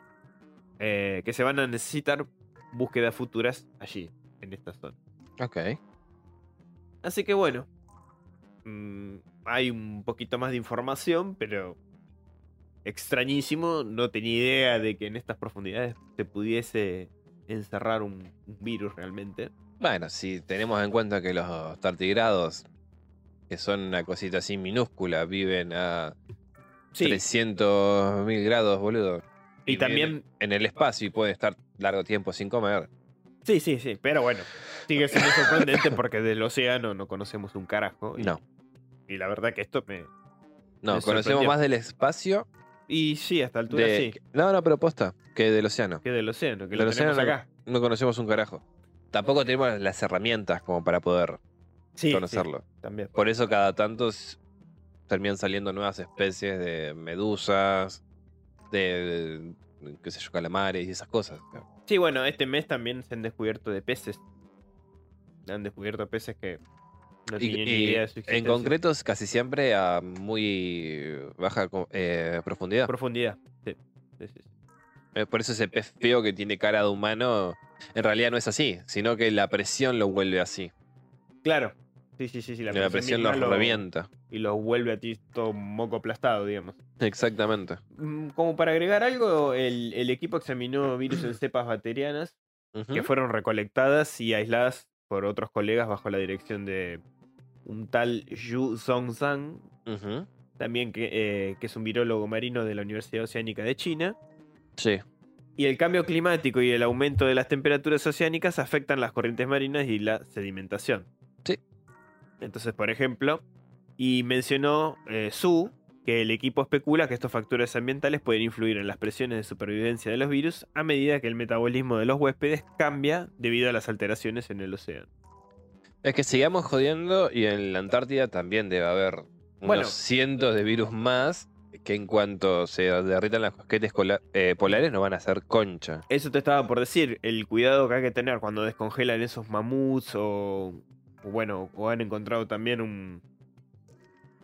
eh, que se van a necesitar búsquedas futuras allí, en esta zona. Ok. Así que bueno, mm, hay un poquito más de información, pero extrañísimo. No tenía idea de que en estas profundidades se pudiese encerrar un, un virus realmente. Bueno, si tenemos en cuenta que los tardigrados, que son una cosita así minúscula, viven a Sí, 300.000 grados, boludo. y también, En el espacio y pueden estar largo tiempo sin comer. sí, sí, sí, pero bueno, sigue siendo sorprendente porque del océano no conocemos un carajo. Y, No. y la verdad que esto me... No, Me conocemos más del espacio. Y sí, a esta altura De... sí, No, no, pero posta, que del océano. que del océano, que Del lo océano no, acá. no conocemos un carajo. Tampoco tenemos las herramientas como para poder Sí, sí, conocerlo. también. Por eso cada tanto terminan saliendo nuevas especies de medusas, de, de, qué sé yo, calamares y esas cosas. Sí, bueno, este mes también se han descubierto de peces. Han descubierto peces que no Y, tenían y ni idea de su en concreto es casi siempre a muy baja eh, profundidad. Profundidad. Sí. Sí, sí, sí. Eh, Por eso ese pez feo que tiene cara de humano en realidad no es así, sino que la presión lo vuelve así. Claro. Sí, sí, sí, sí. La, presión lo misma revienta. Y lo vuelve a ti todo moco aplastado, digamos. Exactamente. Mm, Como para agregar algo, el, el equipo examinó virus en cepas bacterianas que fueron recolectadas y aisladas por otros colegas bajo la dirección de un tal Yu Ujú. también que, eh, que es un virólogo marino de la Universidad Oceánica de China. Sí. Y el cambio climático y el aumento de las temperaturas oceánicas afectan las corrientes marinas y la sedimentación. Sí. Entonces, por ejemplo, y mencionó eh, Su que el equipo especula que estos factores ambientales pueden influir en las presiones de supervivencia de los virus a medida que el metabolismo de los huéspedes cambia debido a las alteraciones en el océano. Es que sigamos jodiendo y en la Antártida también debe haber unos Bueno. cientos de virus más que en cuanto se derritan las cosquetes eh, polares no van a ser concha. Eso te estaba por decir, el cuidado que hay que tener cuando descongelan esos mamuts o, bueno, o han encontrado también un,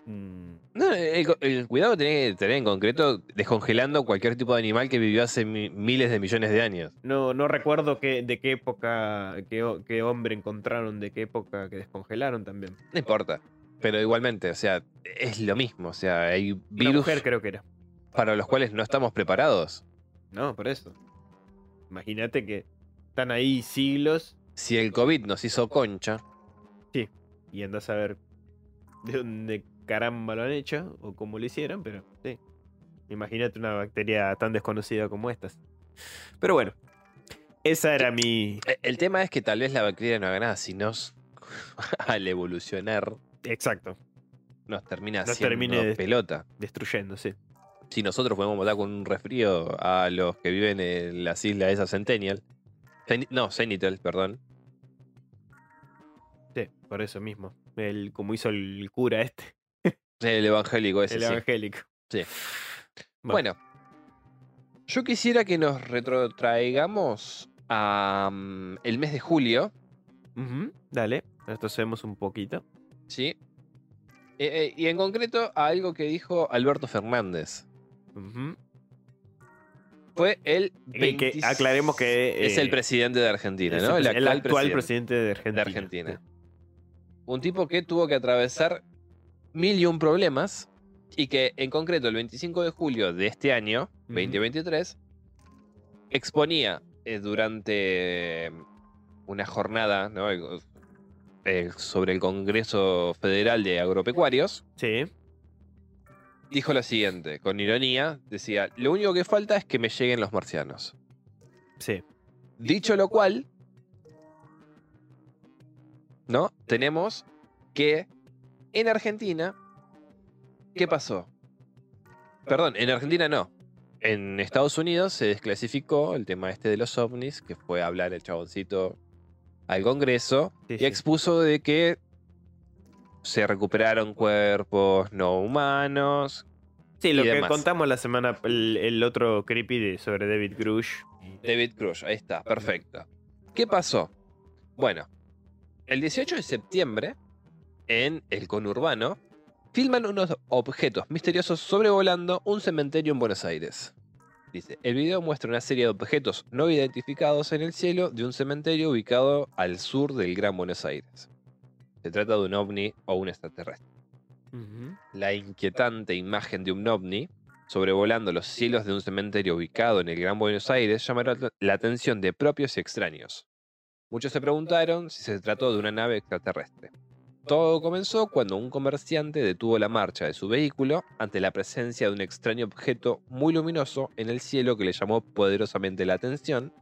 No, el, el cuidado que tenés que tener en concreto descongelando cualquier tipo de animal que vivió hace mi- miles de millones de años. No, no recuerdo qué, de qué época, qué, ho- qué hombre encontraron, de qué época que descongelaron también. No importa. Pero igualmente, o sea, es lo mismo. O sea, hay Una virus mujer creo que era. para los cuales no estamos preparados. No, por eso. Imagínate que están ahí siglos Si el COVID nos hizo concha, y andas a ver de dónde caramba lo han hecho o cómo lo hicieron, pero sí. Imagínate una bacteria tan desconocida como estas. Pero bueno, esa era mi... eh, el tema es que tal vez la bacteria no haga nada, sino al evolucionar Exacto, nos termina Nos haciendo de- pelota. destruyendo, sí. Si nosotros podemos matar con un resfrío a los que viven en las islas esas Centennial. No, Cenital, perdón. Sí, por eso mismo. El, como hizo el cura este, El evangélico ese, el sí. evangélico. Sí. Bueno, yo quisiera que nos retrotraigamos a mm, el mes de julio, Ujú, Dale, retrocedemos un poquito. ¿sí? Eh, eh, y en concreto a algo que dijo Alberto Fernández. Fue el que 20 aclaremos que... es eh, el presidente de Argentina, ¿no? el, el actual presidente presidente de Argentina. de Argentina. Un tipo que tuvo que atravesar mil y un problemas y que en concreto el 25 de julio de este año, 2023, exponía eh, durante una jornada ¿no? Eh, sobre el Congreso Federal de Agropecuarios, Sí. dijo lo siguiente, con ironía, decía, lo único que falta es que me lleguen los marcianos. Sí. Dicho lo cual, ¿no? Tenemos que en Argentina, ¿qué pasó? Perdón, en Argentina no. En Estados Unidos se desclasificó el tema este de los ovnis, que fue a hablar el chaboncito al Congreso sí, y sí. expuso de que se recuperaron cuerpos no humanos. Sí, lo y que demás. contamos la semana, el, el otro creepy de, sobre David Grush. David Cruz, ahí está, perfecto. ¿Qué pasó? Bueno, el 18 de septiembre, en el conurbano, filman unos objetos misteriosos sobrevolando un cementerio en Buenos Aires. Dice, el video muestra una serie de objetos no identificados en el cielo de un cementerio ubicado al sur del Gran Buenos Aires. Se trata de un ovni o un extraterrestre. La inquietante imagen de un ovni sobrevolando los cielos de un cementerio ubicado en el Gran Buenos Aires llamaron la- la atención de propios y extraños. Muchos se preguntaron si se trató de una nave extraterrestre. Todo comenzó cuando un comerciante detuvo la marcha de su vehículo ante la presencia de un extraño objeto muy luminoso en el cielo que le llamó poderosamente la atención,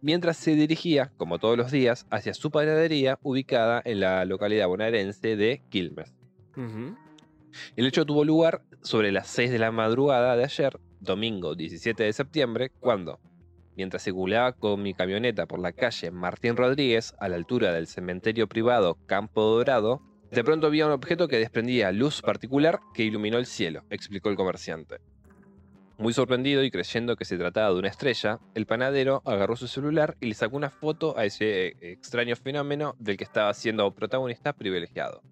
mientras se dirigía, como todos los días, hacia su panadería ubicada en la localidad bonaerense de Quilmes. El hecho tuvo lugar sobre las 6 de la madrugada de ayer, domingo 17 de septiembre, cuando, mientras circulaba con mi camioneta por la calle Martín Rodríguez, a la altura del cementerio privado Campo Dorado, de pronto vi un objeto que desprendía luz particular que iluminó el cielo, explicó el comerciante. Muy sorprendido y creyendo que se trataba de una estrella, el panadero agarró su celular y le sacó una foto a ese eh, extraño fenómeno del que estaba siendo protagonista privilegiado.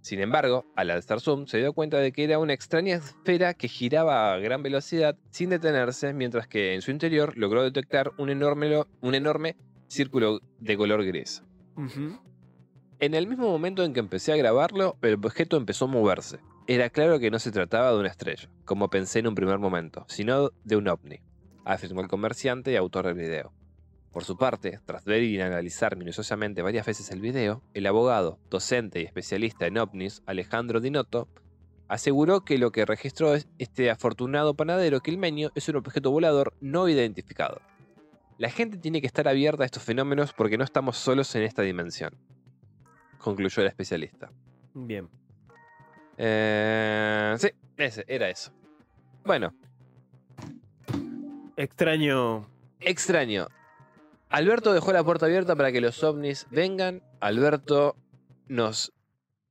Sin embargo, al alzar zoom se dio cuenta de que era una extraña esfera que giraba a gran velocidad sin detenerse, mientras que en su interior logró detectar un enorme, un enorme círculo de color gris. En el mismo momento en que empecé a grabarlo, el objeto empezó a moverse. Era claro que no se trataba de una estrella, como pensé en un primer momento, sino de un ovni, afirmó el comerciante y autor del video. Por su parte, tras ver y analizar minuciosamente varias veces el video, el abogado, docente y especialista en ovnis, Alejandro Dinotto, aseguró que lo que registró es- este afortunado panadero quilmeño es un objeto volador no identificado. La gente tiene que estar abierta a estos fenómenos porque no estamos solos en esta dimensión, concluyó el especialista. Bien. Eh, sí, ese, era eso. Bueno, Extraño. extraño. Alberto dejó la puerta abierta para que los ovnis vengan. Alberto nos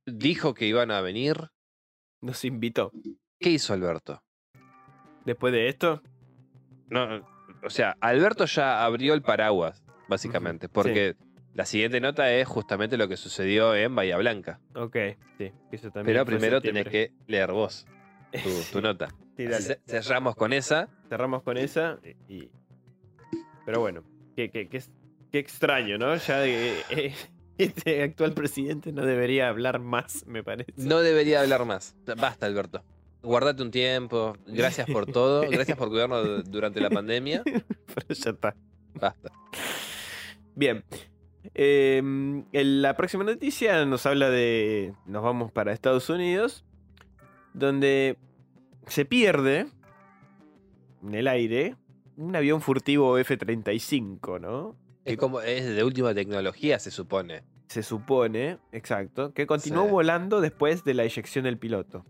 dijo que iban a venir. Nos invitó. ¿Qué hizo Alberto? Después de esto. No, o sea, Alberto ya abrió el paraguas, básicamente, porque La siguiente nota es justamente lo que sucedió en Bahía Blanca. Ok, sí. Eso también Pero primero tenés que leer vos tu, tu nota. Sí, dale. Ce- Cerramos con esa. Cerramos con esa y... Pero bueno, qué, extraño, ¿no? Ya de- eh, este actual presidente no debería hablar más, me parece. No debería hablar más. Basta, Alberto. Guardate un tiempo. Gracias por todo. Gracias por cuidarnos du- durante la pandemia. Pero ya está. Basta. Bien. Eh, en la próxima noticia nos habla de. Nos vamos para Estados Unidos. Donde se pierde en el aire un avión furtivo F-35, ¿no? Es como es de última tecnología, se supone. Se supone, exacto, que continuó Sí. volando después de la eyección del piloto.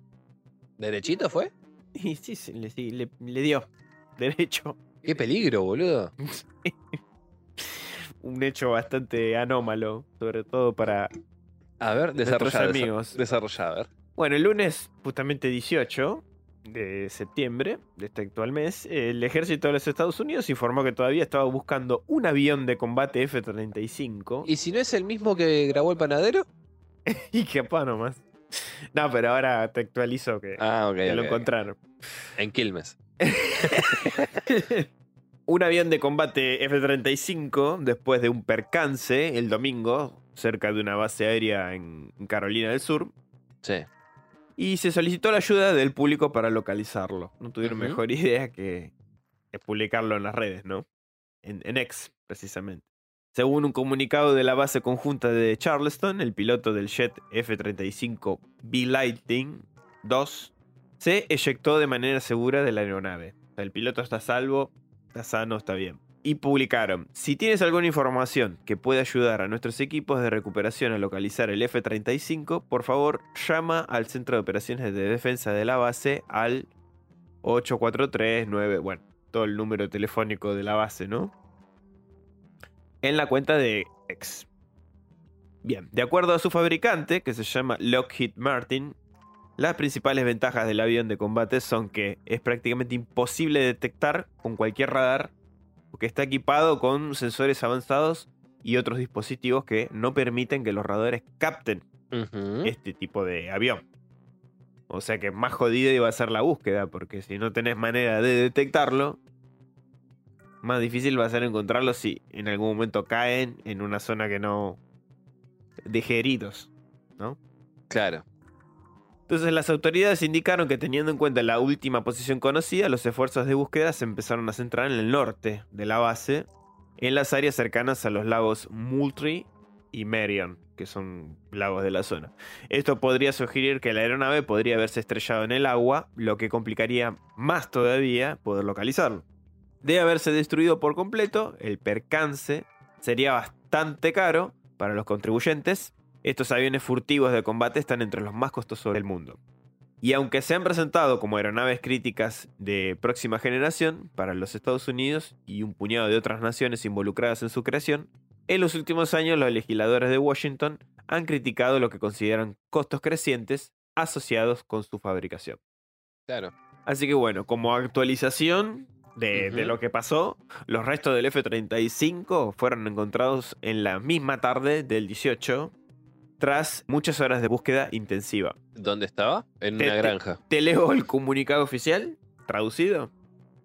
¿Derechito fue? Y sí, sí, le, sí, le- le dio. Derecho. Qué peligro, boludo. Un hecho bastante anómalo, sobre todo para A ver, desarrolla. amigos. Desarrolla, a ver. Bueno, el lunes, justamente 18 de septiembre de este actual mes, el ejército de los Estados Unidos informó que todavía estaba buscando un avión de combate F-35 ¿Y si no es el mismo que grabó el panadero? y capaz nomás. No, pero ahora te actualizo que, Ah, que lo encontraron. En Quilmes. un avión de combate F-35 después de un percance el domingo cerca de una base aérea en Carolina del Sur Sí. Y se solicitó la ayuda del público para localizarlo. No tuvieron mejor idea que que publicarlo en las redes, ¿no? En, en X, precisamente. Según un comunicado de la base conjunta de Charleston, el piloto del jet F-35 B Lightning 2 se eyectó de manera segura de la aeronave. O sea, el piloto está a salvo, está sano, está bien. Y publicaron, si tienes alguna información que pueda ayudar a nuestros equipos de recuperación a localizar el F-35, por favor llama al Centro de Operaciones de Defensa de la base al 8439, bueno, todo el número telefónico de la base, ¿no? En la cuenta de X. Bien, de acuerdo a su fabricante, que se llama Lockheed Martin, las principales ventajas del avión de combate son que es prácticamente imposible detectar con cualquier radar, porque está equipado con sensores avanzados y otros dispositivos que no permiten que los radares capten este tipo de avión. O sea que más jodida iba a ser la búsqueda, porque si no tenés manera de detectarlo, más difícil va a ser encontrarlo si en algún momento caen en una zona que no deje heridos, ¿no? Claro. Entonces las autoridades indicaron que teniendo en cuenta la última posición conocida, los esfuerzos de búsqueda se empezaron a centrar en el norte de la base, en las áreas cercanas a los lagos Moultrie y Marion, que son lagos de la zona. Esto podría sugerir que la aeronave podría haberse estrellado en el agua, lo que complicaría más todavía poder localizarlo. De haberse destruido por completo, el percance sería bastante caro para los contribuyentes. Estos aviones furtivos de combate están entre los más costosos del mundo. Y aunque se han presentado como aeronaves críticas de próxima generación para los Estados Unidos y un puñado de otras naciones involucradas en su creación, en los últimos años los legisladores de Washington han criticado lo que consideran costos crecientes asociados con su fabricación. Claro. Así que bueno, como actualización de, de lo que pasó, los restos del F-35 fueron encontrados en la misma tarde del 18, tras muchas horas de búsqueda intensiva. ¿Dónde estaba? En Te- una te- granja. Te leo el comunicado oficial, traducido.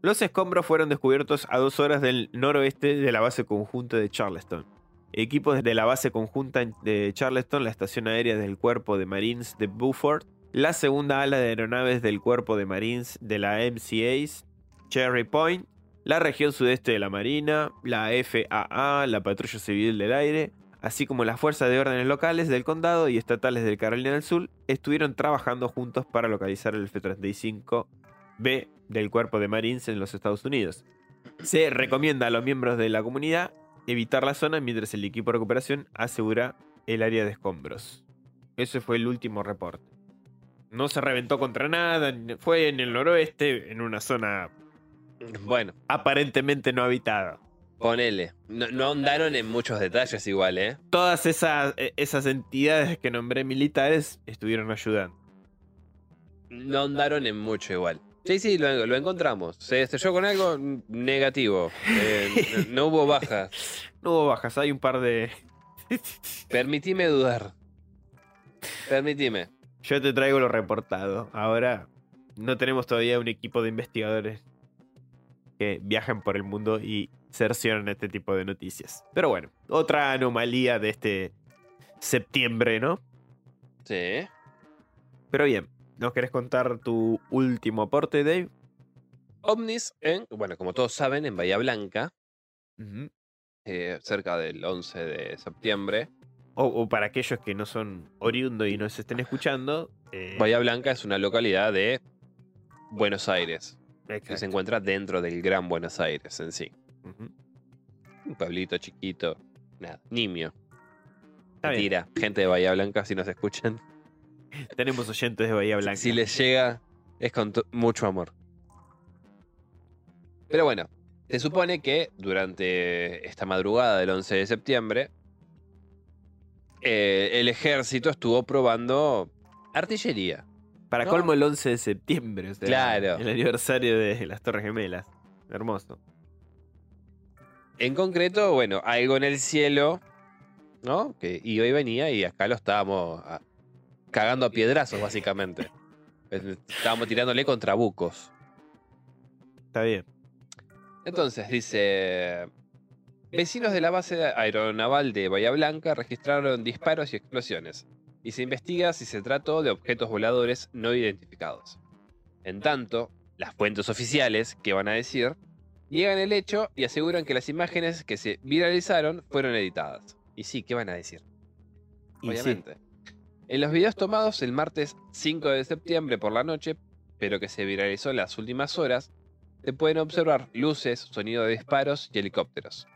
Los escombros fueron descubiertos a dos horas del noroeste de la base conjunta de Charleston. Equipos de la base conjunta de Charleston, la estación aérea del Cuerpo de Marines de Beaufort, la segunda ala de aeronaves del Cuerpo de Marines de la MCA's, Cherry Point, la región sudeste de la Marina, la FAA, la Patrulla Civil del Aire, así como las fuerzas de órdenes locales del condado y estatales del Carolina del Sur, estuvieron trabajando juntos para localizar el F-35B del Cuerpo de Marines en los Estados Unidos. Se recomienda a los miembros de la comunidad evitar la zona mientras el equipo de recuperación asegura el área de escombros. Ese fue el último reporte. No se reventó contra nada, fue en el noroeste, en una zona Bueno, aparentemente no habitada. Ponele. No, no ahondaron en muchos detalles igual, ¿eh? Todas esas, eh, esas entidades que nombré militares estuvieron ayudando. No ahondaron en mucho igual. Sí, sí, lo, lo encontramos. Se estrelló con algo negativo. Eh, no, no hubo bajas. No hubo bajas, hay un par de, Permitime dudar. Permitime. Yo te traigo lo reportado. Ahora no tenemos todavía un equipo de investigadores que viajen por el mundo y cercioran este tipo de noticias. Pero bueno, otra anomalía de este septiembre, ¿no? Sí. Pero bien, ¿nos querés contar tu último aporte, Dave? ovnis en, bueno, como todos saben, en Bahía Blanca, eh, cerca del 11 de septiembre. o, o para aquellos que no son oriundos y nos estén escuchando. eh, Bahía Blanca es una localidad de Buenos Aires, que se encuentra dentro del Gran Buenos Aires en sí. Un pueblito chiquito, nada, nimio. Mentira, gente de Bahía Blanca, si nos escuchan. Tenemos oyentes de Bahía Blanca. Si les llega, es con mucho amor. Pero bueno, se supone que durante esta madrugada del 11 de septiembre, eh, el ejército estuvo probando artillería. Para No. colmo el 11 de septiembre, o sea, Claro. el aniversario de las Torres Gemelas. Hermoso. En concreto, bueno, algo en el cielo, ¿no? Que iba y venía y acá lo estábamos ah, cagando a piedrazos, básicamente. Estábamos tirándole contra bucos. Está bien. Entonces dice, vecinos de la base aeronaval de Bahía Blanca registraron disparos y explosiones, y se investiga si se trató de objetos voladores no identificados. En tanto, las fuentes oficiales, que van a decir, niegan el hecho y aseguran que las imágenes que se viralizaron fueron editadas. Y sí, ¿qué van a decir? Y sí, Obviamente. En los videos tomados el martes 5 de septiembre por la noche, pero que se viralizó en las últimas horas, se pueden observar luces, sonido de disparos y helicópteros.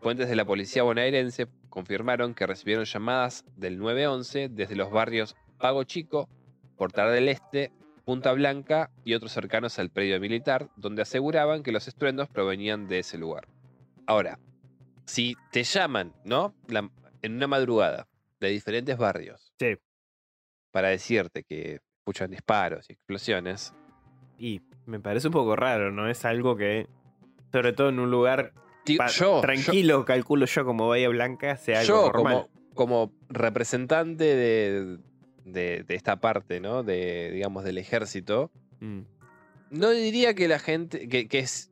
Fuentes de la policía bonaerense confirmaron que recibieron llamadas del 911 desde los barrios Pago Chico, Portal del Este, Punta Blanca y otros cercanos al predio militar, donde aseguraban que los estruendos provenían de ese lugar. Ahora, si te llaman, ¿no? La- en una madrugada de diferentes barrios Sí. para decirte que escuchan disparos y explosiones, Y me parece un poco raro, ¿no? Es algo que, sobre todo en un lugar yo, tranquilo, calculo yo, como Bahía Blanca, sea algo yo normal. como, como representante de, de- de esta parte, ¿no? De, digamos, del ejército, Mm. no diría que la gente, que, que es,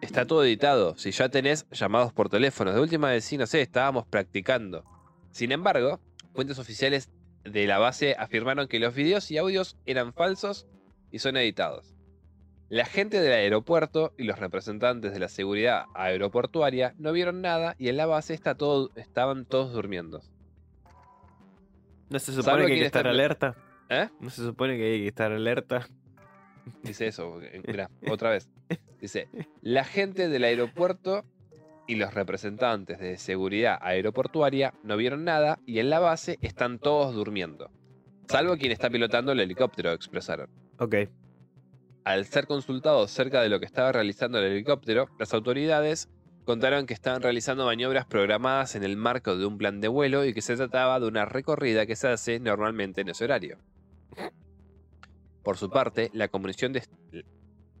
está todo editado. Si ya tenés llamados por teléfono, de última vez, sí, no sé, estábamos practicando. Sin embargo, fuentes oficiales de la base afirmaron que los videos y audios eran falsos y son editados. La gente del aeropuerto y los representantes de la seguridad aeroportuaria no vieron nada y en la base está todo, estaban todos durmiendo. ¿No se supone que hay que estar alerta? ¿Eh? ¿No se supone que hay que estar alerta? Dice eso, mira, otra vez. Dice, la gente del aeropuerto y los representantes de seguridad aeroportuaria no vieron nada y en la base están todos durmiendo. Salvo quien está pilotando el helicóptero, expresaron. Ok. Al ser consultados cerca de lo que estaba realizando el helicóptero, las autoridades contaron que estaban realizando maniobras programadas en el marco de un plan de vuelo y que se trataba de una recorrida que se hace normalmente en ese horario. Por su parte, la comisión de,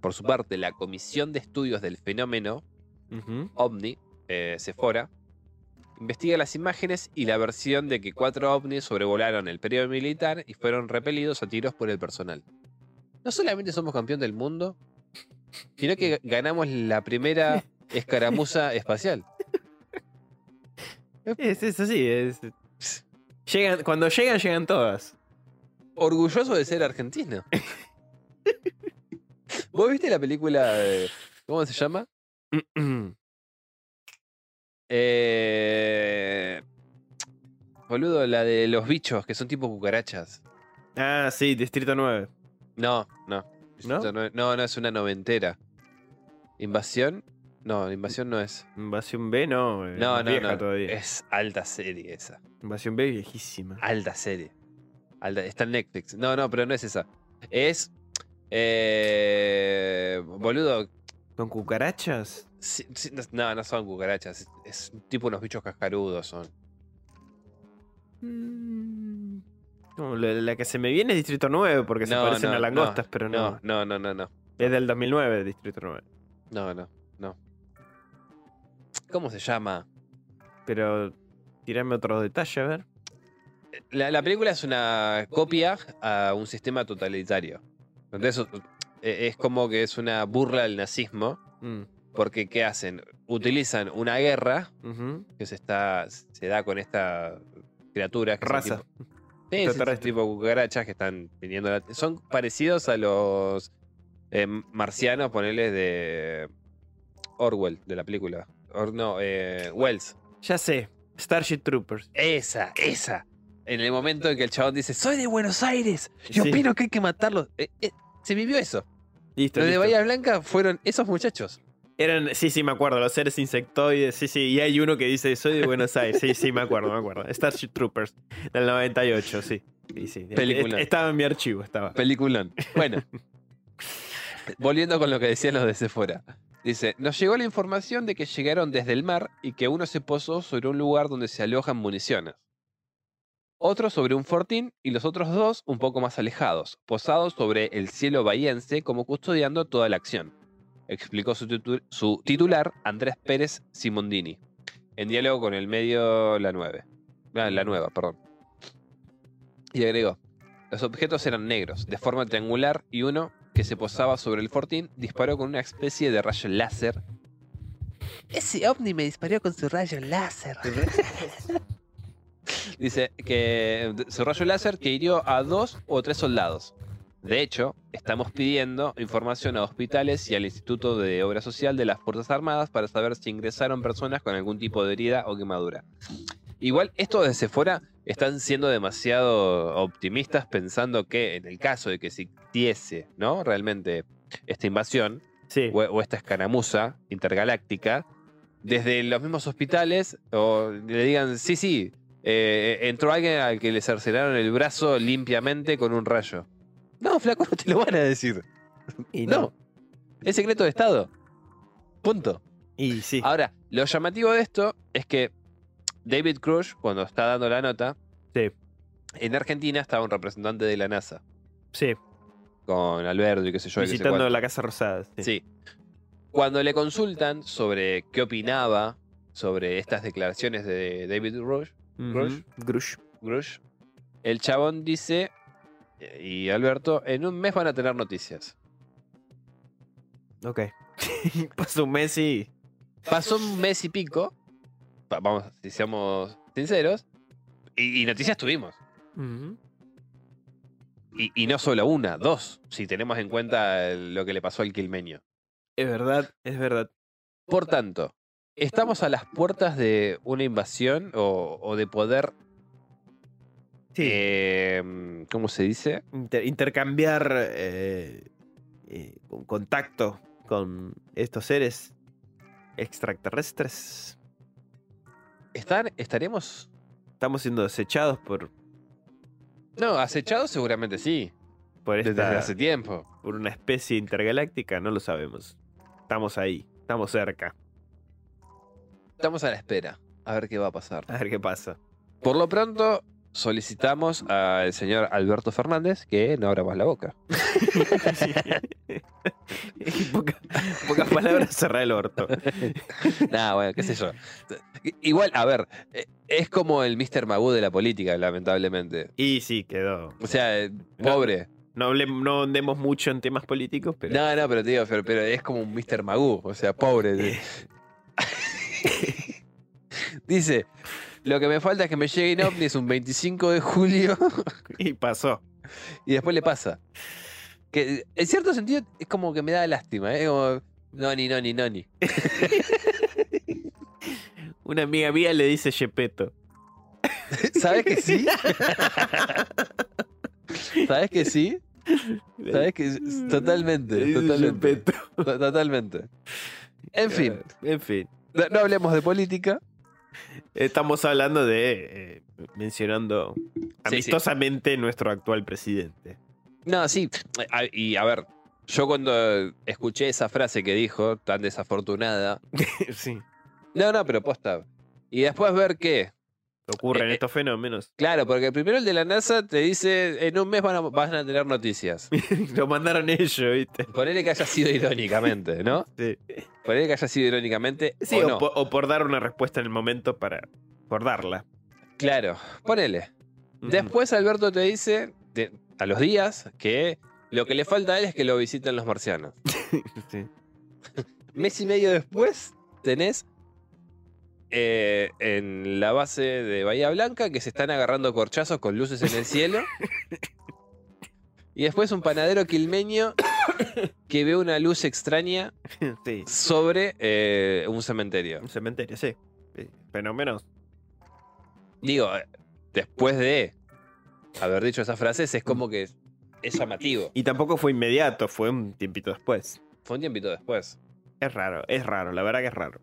por su parte, la Comisión de Estudios del Fenómeno. OVNI, eh, Sephora, investiga las imágenes y la versión de que cuatro ovnis sobrevolaron el periodo militar y fueron repelidos a tiros por el personal. No solamente somos campeón del mundo, sino que ganamos la primera escaramuza espacial. Es, es así, es. Llegan, cuando llegan, llegan todas. Orgulloso de ser argentino. ¿Vos viste la película de- ¿Cómo se llama? Eh, boludo, la de los bichos que son tipo cucarachas. ah, sí, Distrito 9. No, no. ¿No? No, no, es una noventera. ¿Invasión? No, invasión no es. Invasión B, no. eh, No, no, vieja no. todavía. Es alta serie esa. Invasión B viejísima. Alta serie. Alta- está en Netflix. No, no, pero no es esa. Es. Eh, boludo. ¿Con cucarachas? sí- sí, no, no son cucarachas. Es, es tipo unos bichos cascarudos son. Mm, No, la, la que se me viene es Distrito 9 porque se No, parecen no, a langostas, pero no. No, no, no, no, no. Es del 2009, Distrito 9. No, no, no. ¿Cómo se llama? Pero tirame otro detalle, a ver. La, la película es una copia a un sistema totalitario. Entonces, eh, es como que es una burla del nazismo. Mm, Porque, ¿qué hacen? Utilizan una guerra que se, está, se da con esta criatura. Que Raza. tipo- Sí, tipo cucarachas que están viniendo. la- Son parecidos a los eh, marcianos, ponerles de Orwell, de la película. Or- no, eh, Wells. Ya sé. Starship Troopers. Esa, esa. En el momento en que el chabón dice, soy de Buenos Aires, yo Sí. opino que hay que matarlos. Eh, eh, se vivió eso. Listo, Los de. Bahía Blanca fueron esos muchachos. Eran, sí, sí, me acuerdo, los seres insectoides, sí, sí, y hay uno que dice, soy de Buenos Aires, sí, sí, me acuerdo, me acuerdo. Starship Troopers, del 98, sí. sí, sí. Peliculón. Estaba en mi archivo, estaba. Peliculón. Bueno. Volviendo con lo que decían los de Sephora. Dice, nos llegó la información de que llegaron desde el mar y que uno se posó sobre un lugar donde se alojan municiones. Otro sobre un fortín y los otros dos un poco más alejados, posados sobre el cielo bahiense como custodiando toda la acción. Explicó su, titu- su titular, Andrés Pérez Simondini, en diálogo con el medio La 9. Ah, la nueva, perdón. Y agregó, los objetos eran negros, de forma triangular, y uno, que se posaba sobre el fortín, disparó con una especie de rayo láser. Ese ovni me disparó con su rayo láser. Dice que su rayo láser que hirió a dos o tres soldados. De hecho, estamos pidiendo información a hospitales y al Instituto de Obra Social de las Fuerzas Armadas para saber si ingresaron personas con algún tipo de herida o quemadura. Igual, esto desde fuera están siendo demasiado optimistas pensando que en el caso de que existiese, ¿no? Realmente esta invasión Sí, o, o esta escaramuza intergaláctica, desde los mismos hospitales o le digan, sí, sí, eh, entró alguien al que le cercenaron el brazo limpiamente con un rayo. No, flaco, no te lo van a decir. y No. no. Es secreto de Estado. Punto. Y sí, Ahora, lo llamativo de esto es que David Crush, cuando está dando la nota, Sí. en Argentina estaba un representante de la NASA, sí, con Alberto y qué sé yo. y qué sé visitando la Casa Rosada. Sí. Sí. Cuando le consultan sobre qué opinaba sobre estas declaraciones de David Rush, Ujú, Grush. Grush. Grush, el chabón dice, eh, y Alberto, en un mes van a tener noticias. Ok. Pasó un mes y... Pasó un mes y pico, vamos, si seamos sinceros, y, y noticias tuvimos. Y, y no solo una, dos, si tenemos en cuenta lo que le pasó al quilmeño. Es verdad, es verdad. Por tanto, estamos a las puertas de una invasión o, o de poder, Sí. eh, ¿cómo se dice? Inter- intercambiar eh, eh, con- contacto con estos seres extraterrestres. ¿Estar, ¿Estaremos? Estamos siendo desechados por, No, acechados seguramente sí, por, desde hace tiempo. por una especie intergaláctica, no lo sabemos. Estamos ahí, estamos cerca. Estamos a la espera, a ver qué va a pasar. A ver qué pasa. Por lo pronto, solicitamos al señor Alberto Fernández que no abra más la boca. Poca- pocas palabras, cerrar el orto. Nah, bueno, qué sé yo. Igual, a ver, eh, es como el Mr. Magoo de la política, lamentablemente. Y sí, quedó. O sea, eh, pobre. No, no andemos mucho en temas políticos, pero. No, no, pero te digo, pero, pero es como un Mr. Magoo, o sea, pobre. Dice, lo que me falta es que me lleguen ovnis un 25 de julio Y pasó. y después le pasa. Que en cierto sentido es como que me da lástima, ¿eh? Como, noni, noni, noni. Una amiga mía le dice Yepeto. ¿Sabes que sí? ¿Sabes que sí? ¿Sabes que? Totalmente, totalmente. Totalmente. En fin, En fin. no, no hablemos de política. Estamos hablando de. eh, mencionando sí. amistosamente nuestro actual presidente. No, sí. Y a ver, yo cuando escuché esa frase que dijo, tan desafortunada. sí. No, no, pero posta. Y después ver qué. Ocurren Eh, eh. estos fenómenos. Claro, porque primero el de la NASA te dice, en un mes van a, van a tener noticias. Lo mandaron ellos, ¿viste? Ponele que haya sido irónicamente, ¿no? Sí. Ponele que haya sido irónicamente. Sí, o o, no. po- o por dar una respuesta en el momento para por darla. Claro, ponele. Después Alberto te dice, de- a los días, que lo que le falta a él es que lo visiten los marcianos. Sí. Mes y medio después tenés eh, en la base de Bahía Blanca que se están agarrando corchazos con luces en el cielo. Y después un panadero quilmeño que ve una luz extraña Sí, sobre eh, un cementerio. un cementerio, sí. Fenómenos. Digo, después de haber dicho esas frases, es como que es llamativo. Y tampoco fue inmediato, fue un tiempito después. Fue un tiempito después. Es raro, es raro, la verdad que es raro.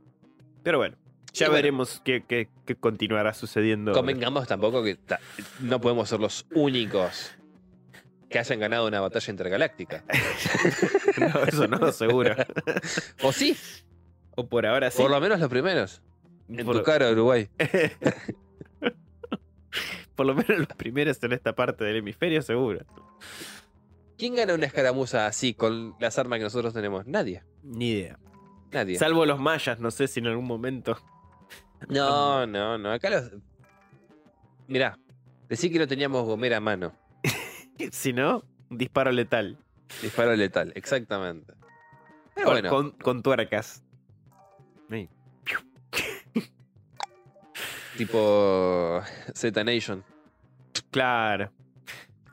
Pero bueno, ya bueno. veremos qué, qué- qué continuará sucediendo. Convengamos tampoco que ta- no podemos ser los únicos que hayan ganado una batalla intergaláctica. no, eso no, seguro. O sí, o por ahora sí. por lo menos los primeros. En Por- tu cara, Uruguay. por lo menos los primeros en esta parte del hemisferio, seguro. ¿Quién gana una escaramuza así con las armas que nosotros tenemos? Nadie. Ni idea. Nadie. Salvo los mayas, no sé si en algún momento. No, no, no. Acá los. Mirá, decí que no teníamos gomera a mano. Si no, disparo letal. Disparo letal, exactamente. Pero Con, bueno, con, con tuercas. Sí. tipo Z Nation. Claro.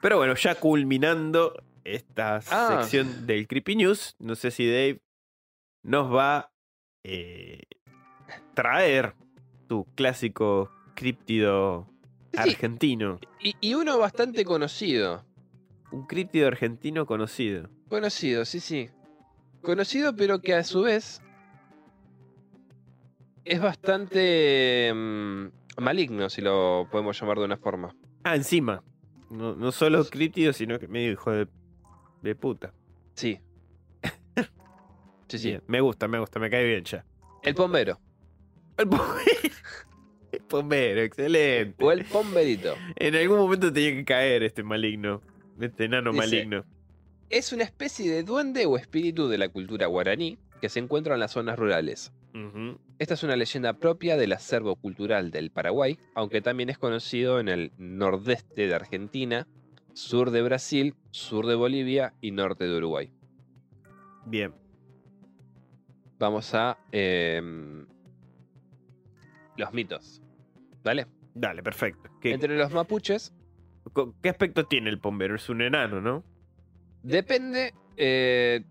Pero bueno, ya culminando esta Ah. sección del Creepy News, no sé si Dave nos va a eh, traer tu clásico críptido Sí. argentino. Y, y uno bastante conocido. Un críptido argentino conocido. Conocido, sí, sí. Conocido, pero que a su vez es bastante mm, maligno, si lo podemos llamar de una forma. Ah, encima. No, no solo críptido, sino que medio hijo de, de puta. Sí. Sí, sí. Bien, me gusta, me gusta, me cae bien ya. El pombero. El bombero. El bombero, excelente. O el pomberito. En algún momento tenía que caer este maligno. Este enano Dice, maligno. Es una especie de duende o espíritu de la cultura guaraní que se encuentra en las zonas rurales. Esta es una leyenda propia del acervo cultural del Paraguay, aunque también es conocido en el nordeste de Argentina, sur de Brasil, sur de Bolivia y norte de Uruguay. Bien. Vamos a em, los mitos. ¿Vale? Dale, perfecto. ¿Qué, Entre los mapuches qué aspecto tiene el bombero? Es un enano, ¿no? depende eh,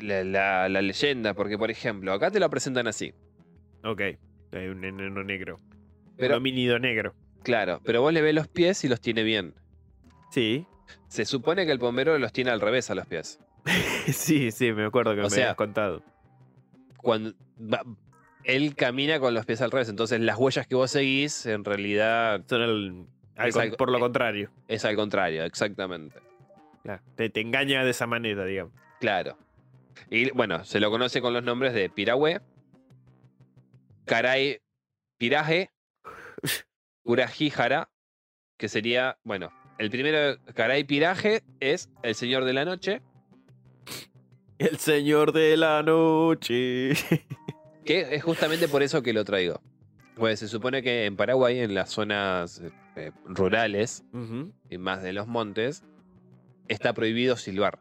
la, la- la leyenda, porque por ejemplo, acá te lo presentan así. Ok. Hay un enano negro. Pero, un homínido negro. claro, pero vos le ves los pies y los tiene bien. Sí. Se supone que el bombero los tiene al revés a los pies. sí, sí, me acuerdo que O me sea, habías contado. Cuando va- él camina con los pies al revés, entonces las huellas que vos seguís en realidad Son el- al por lo eh, contrario. es al contrario, exactamente. Claro, Te, te engaña de esa manera, digamos. Claro. Y bueno, se lo conoce con los nombres de Pirahue, Caray Piraje, Urajíjara, que sería, bueno, el primero, Caray Piraje, es el señor de la noche, El señor de la noche. que es justamente por eso que lo traigo. Pues se supone que en Paraguay, en las zonas eh, rurales y más de los montes, está prohibido silbar,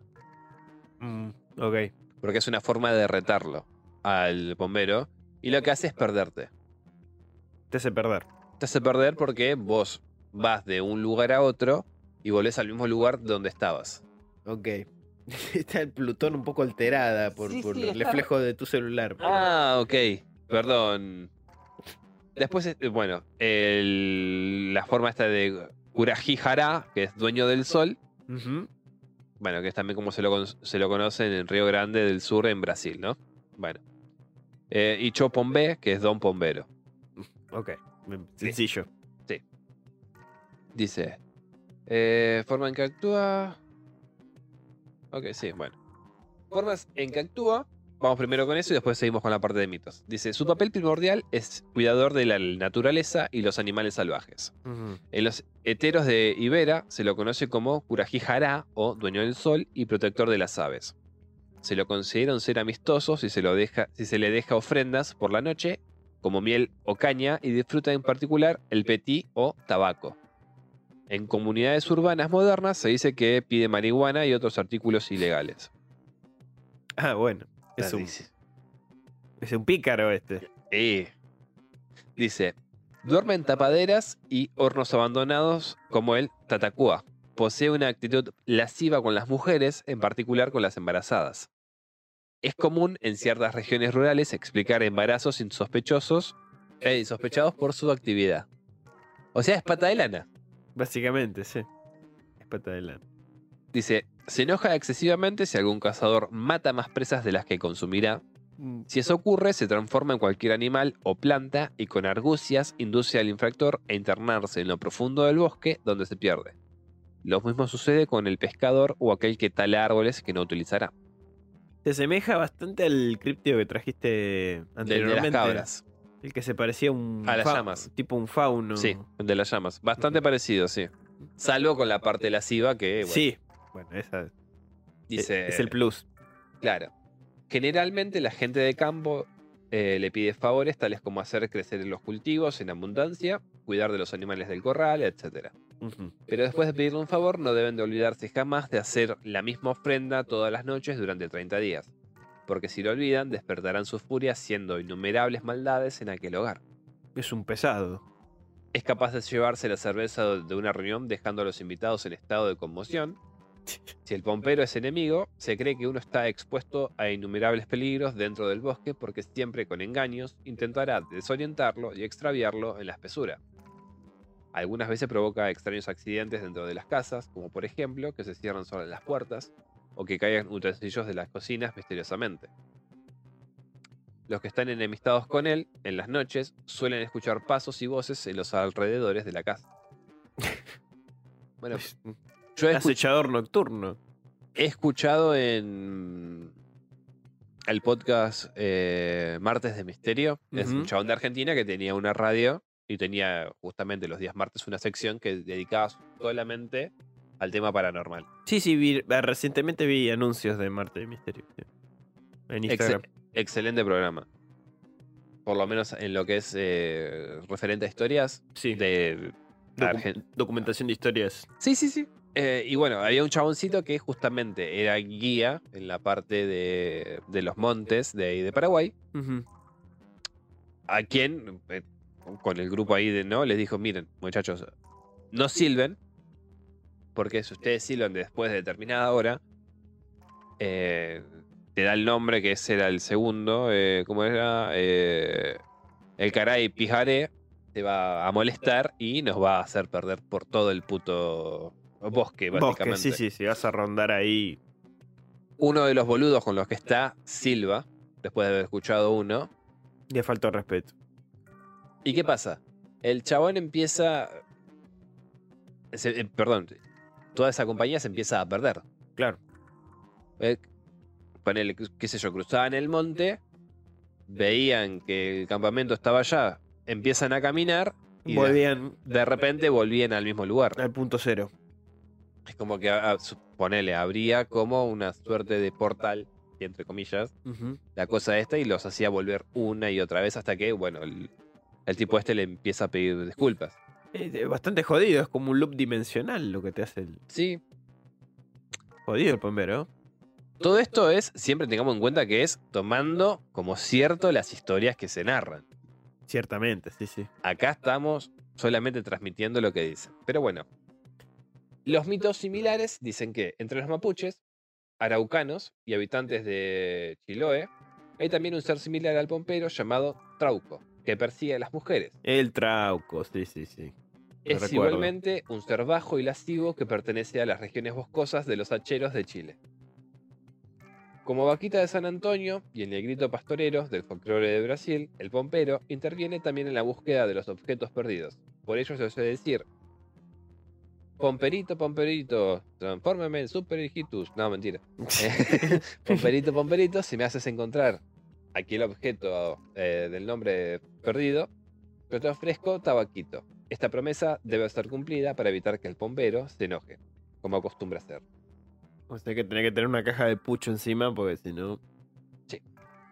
Mm, ok. porque es una forma de retarlo al bombero, y lo que hace es perderte. Te hace perder. te hace perder porque vos vas de un lugar a otro y volvés al mismo lugar donde estabas. Ok. Está el Plutón un poco alterada por, Sí, por sí, el está- reflejo de tu celular. pero- Ah, ok. Perdón. Después, eh, bueno, el- la forma esta de Urajijara, que es dueño del sol, bueno, que es también como se lo, se lo conocen en Río Grande del Sur, en Brasil, ¿no? Bueno. Eh, y Chopombé, que es Don Pombero. Ok. Sencillo. Dice, eh, forma en que actúa... Ok, sí, bueno. Formas en que actúa. Vamos primero con eso y después seguimos con la parte de mitos. Dice, su papel primordial es cuidador de la naturaleza y los animales salvajes. En los heteros de Ibera se lo conoce como Curajijara o dueño del sol y protector de las aves. Se lo considera un ser amistoso si se, lo deja, si se le deja ofrendas por la noche como miel o caña, y disfruta en particular el petit o tabaco. En comunidades urbanas modernas se dice que pide marihuana y otros artículos ilegales. Ah, bueno. Es un, es un pícaro este. Eh. Dice, duerme en tapaderas y hornos abandonados como el Tatacua. Posee una actitud lasciva con las mujeres, en particular con las embarazadas. Es común en ciertas regiones rurales explicar embarazos insospechosos e insospechados por su actividad. O sea, es pata de lana. Básicamente, sí. Es pata de lana. Dice, se enoja excesivamente si algún cazador mata más presas de las que consumirá. Mm, Si eso ocurre, se transforma en cualquier animal o planta y con argucias induce al infractor a internarse en lo profundo del bosque donde se pierde. Lo mismo sucede con el pescador o aquel que tala árboles que no utilizará. Se asemeja bastante al críptido que trajiste de anteriormente. las cabras. El que se parecía a un. A las llamas. Tipo un fauno. Sí, el de las llamas. Bastante parecido, sí. Salvo con la parte lasciva que, bueno, Sí. Bueno, esa dice... es el plus. Claro. Generalmente la gente de campo eh, le pide favores tales como hacer crecer los cultivos en abundancia, cuidar de los animales del corral, etc. Pero después de pedirle un favor no deben de olvidarse jamás de hacer la misma ofrenda todas las noches durante 30 días. Porque si lo olvidan, despertarán su furia haciendo innumerables maldades en aquel hogar. Es un pesado. Es capaz de llevarse la cerveza de una reunión dejando a los invitados en estado de conmoción. Si el pompero es enemigo, se cree que uno está expuesto a innumerables peligros dentro del bosque porque siempre con engaños intentará desorientarlo y extraviarlo en la espesura. Algunas veces provoca extraños accidentes dentro de las casas, como por ejemplo que se cierran solas las puertas o que caigan utensilios de las cocinas misteriosamente. Los que están enemistados con él, en las noches, suelen escuchar pasos y voces en los alrededores de la casa. Bueno, yo he, acechador nocturno. he escuchado en el podcast eh, Martes de Misterio. Es un chabón de Argentina que tenía una radio y tenía justamente los días martes una sección que dedicaba solamente al tema paranormal. Sí, sí, vi- eh, recientemente vi anuncios de Marte de Misterio. sí. En Instagram. excelente programa. Por lo menos en lo que es eh, referente a historias Sí. de Docu- documentación de historias. Sí, sí, sí. Eh, y bueno, había un chaboncito que justamente era guía en la parte de, de los montes de, ahí de Paraguay, a quien, eh, con el grupo ahí de no, les dijo, miren, muchachos, no silben, porque si ustedes silban después de determinada hora, eh, te da el nombre que ese era el segundo, eh, ¿cómo era? Eh, el caray pijaré te va a molestar y nos va a hacer perder por todo el puto bosque, básicamente. Bosque, sí, sí, si vas a rondar ahí. Uno de los boludos con los que está, Silva, después de haber escuchado uno. Le falta respeto. ¿Y qué pasa? El chabón empieza. se- eh, perdón, toda esa compañía se empieza a perder. Claro. Eh, ponele, qué sé yo, cruzaban el monte, veían que el campamento estaba allá, empiezan a caminar y de, Volvían de repente volvían al mismo lugar. al punto cero. Es como que, ponele, habría como una suerte de portal, entre comillas, la cosa esta y los hacía volver una y otra vez hasta que, bueno, el, el tipo este le empieza a pedir disculpas. Es bastante jodido, es como un loop dimensional lo que te hace el Sí, jodido el bombero. todo esto es, siempre tengamos en cuenta que es tomando como cierto las historias que se narran. Ciertamente, sí, sí. Acá estamos solamente transmitiendo lo que dicen. Pero bueno, los mitos similares dicen que entre los mapuches, araucanos y habitantes de Chiloé, hay también un ser similar al pompero llamado Trauco, que persigue a las mujeres. El trauco, sí, sí, sí. Es recuerdo. igualmente un ser bajo y lascivo que pertenece a las regiones boscosas de los hacheros de Chile. Como vaquita de San Antonio y el negrito pastorero del folclore de Brasil, el pompero interviene también en la búsqueda de los objetos perdidos. Por ello se suele decir: Pomperito, pomperito, transfórmame en super hijitus. No, mentira. Pomperito, pomperito, si me haces encontrar aquí el objeto eh, del nombre perdido, yo te ofrezco tabaquito. Esta promesa debe ser cumplida para evitar que el pompero se enoje, como acostumbra hacer. O sea que tenés que tener una caja de pucho encima porque si no.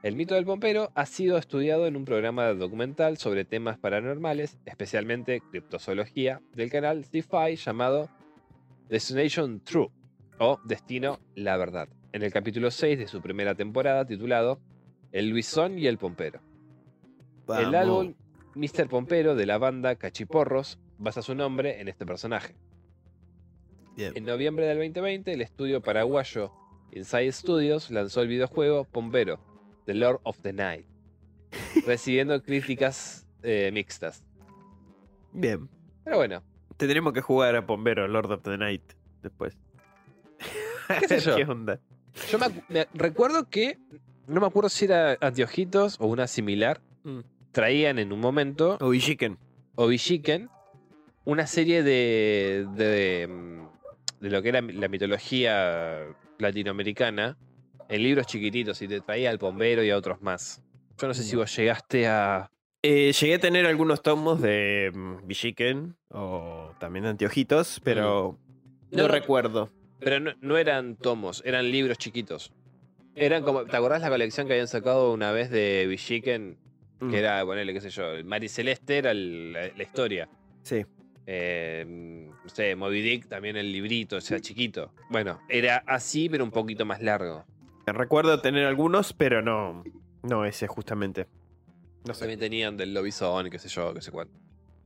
El mito del pompero ha sido estudiado en un programa documental sobre temas paranormales, especialmente criptozoología, del canal Sci-Fi llamado Destination True o Destino La Verdad, en el capítulo 6 de su primera temporada titulado El Luisón y el Pompero. El álbum Mr. Pompero de la banda Cachiporros basa su nombre en este personaje. Bien. En noviembre del 2020, el estudio paraguayo Inside Studios lanzó el videojuego Pompero, The Lord of the Night, recibiendo críticas eh, mixtas. Bien. Pero bueno, Tendremos que jugar a Pombero, Lord of the Night, después. ¿Qué sé yo? ¿Qué onda? yo me, recuerdo que, no me acuerdo si era Anteojitos o una similar, Mm. Traían en un momento, O Chicken. o Villiquen, una serie de, de, mm, de lo que era la mitología latinoamericana en libros chiquititos y te traía al bombero y a otros más. Yo no sé si vos llegaste a... Eh, llegué a tener algunos tomos de mm, Villiquen o también de Anteojitos, pero no. recuerdo. Pero no, no eran tomos, eran libros chiquitos. Eran como... ¿Te acordás la colección que habían sacado una vez de Villiquen? Mm, Que era, ponerle, qué sé yo, el Mari Celeste era el- la, la historia. Sí. Eh, no sé, Moby Dick también el librito, o sea, chiquito. Bueno, era así, pero un poquito más largo. Recuerdo tener algunos, pero no. No ese justamente. No sé. También tenían del lobizón, qué sé yo, qué sé cuánto.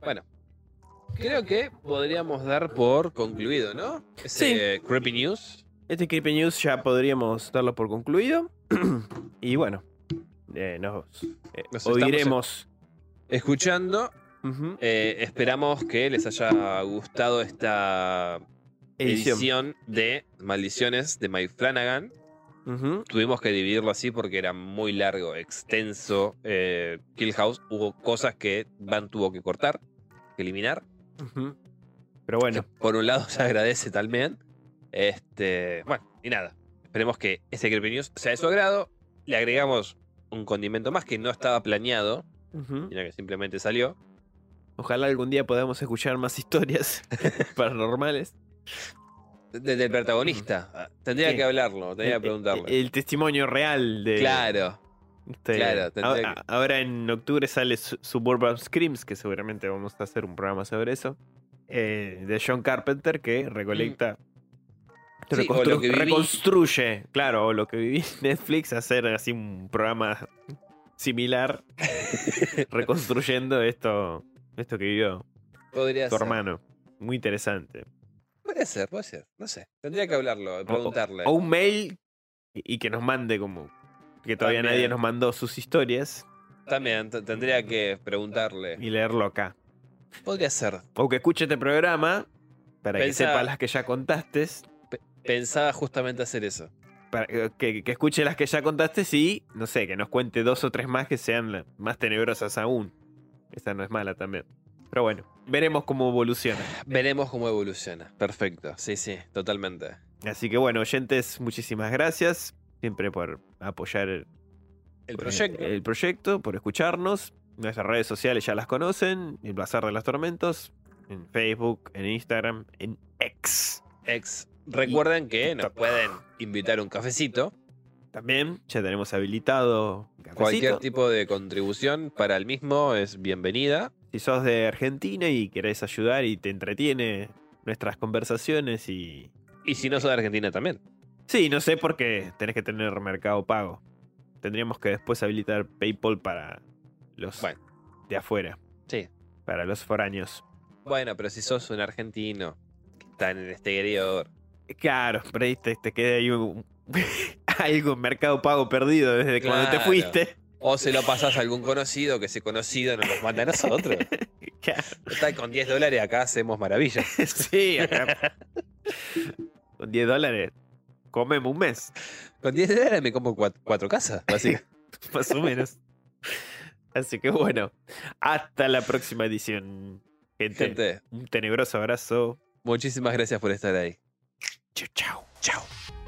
Bueno, creo que podríamos dar por concluido, ¿no? Ese Creepy News. Este Creepy News ya podríamos darlo por concluido. y bueno, eh, nos, eh, Nos oiremos. Escuchando, eh, esperamos que les haya gustado esta Edición. edición de Maldiciones de Mike Flanagan. Tuvimos que dividirlo así porque era muy largo, extenso. Eh, Kill House hubo cosas que Van tuvo que cortar, que eliminar. Pero bueno, que por un lado se agradece también. Este, bueno, y nada. Esperemos que ese Creepy News sea de su agrado. Le agregamos un condimento más que no estaba planeado, ujú. sino que simplemente salió. ojalá algún día podamos escuchar más historias paranormales. Desde el protagonista. Ah, Tendría Sí. que hablarlo, tendría que preguntarle. El testimonio real de. claro. este, claro, tendría a- que- Ahora en octubre sale Su- Suburban Screams, que seguramente vamos a hacer un programa sobre eso. eh, de John Carpenter, que recolecta. Sí, reconstru- viví. reconstruye, claro, o lo que viví en Netflix, hacer así un programa similar, reconstruyendo esto, esto que vivió Podría tu ser. hermano. Muy interesante. Puede ser, puede ser. No sé. Tendría que hablarlo, preguntarle. O un mail y que nos mande como. Que todavía También. nadie nos mandó sus historias También tendría que preguntarle. y leerlo acá. Podría ser. O que escuche este programa para que sepa las que ya contaste. Pensaba justamente hacer eso. Para que, que escuche las que ya contaste y, no sé, que nos cuente dos o tres más que sean más tenebrosas aún. Esa no es mala también. Pero bueno, veremos cómo evoluciona. Veremos cómo evoluciona. Perfecto. Sí, sí, totalmente. Así que bueno, oyentes, muchísimas gracias. Siempre por apoyar el, El proyecto. el proyecto, por escucharnos. Nuestras redes sociales ya las conocen. El Bazar de los Tormentos. En Facebook, en Instagram, en X. Ex. Recuerden que nos pueden invitar un cafecito. También ya tenemos habilitado un cafecito. Cualquier tipo de contribución para el mismo es bienvenida. Si sos de Argentina y querés ayudar y te entretiene nuestras conversaciones y... Y si no sos de Argentina también. Sí, no sé por qué tenés que tener mercado pago. Tendríamos que después habilitar PayPal para los Bueno. de afuera, Sí. para los foráneos. Bueno, pero si sos un argentino que está en el exterior. Claro, pero ahí te, te queda ahí un, algo en mercado pago perdido desde cuando te fuiste. O se lo pasás a algún conocido, que ese conocido nos los manda a nosotros. Claro, Está con 10 dólares acá hacemos maravillas. sí, acá. Con 10 dólares comemos un mes, Con 10 dólares me como cuatro, cuatro casas, básicamente. más o menos. Así que bueno, hasta la próxima edición, gente. Gente, Un tenebroso abrazo. muchísimas gracias por estar ahí. Ciao, ciao, ciao.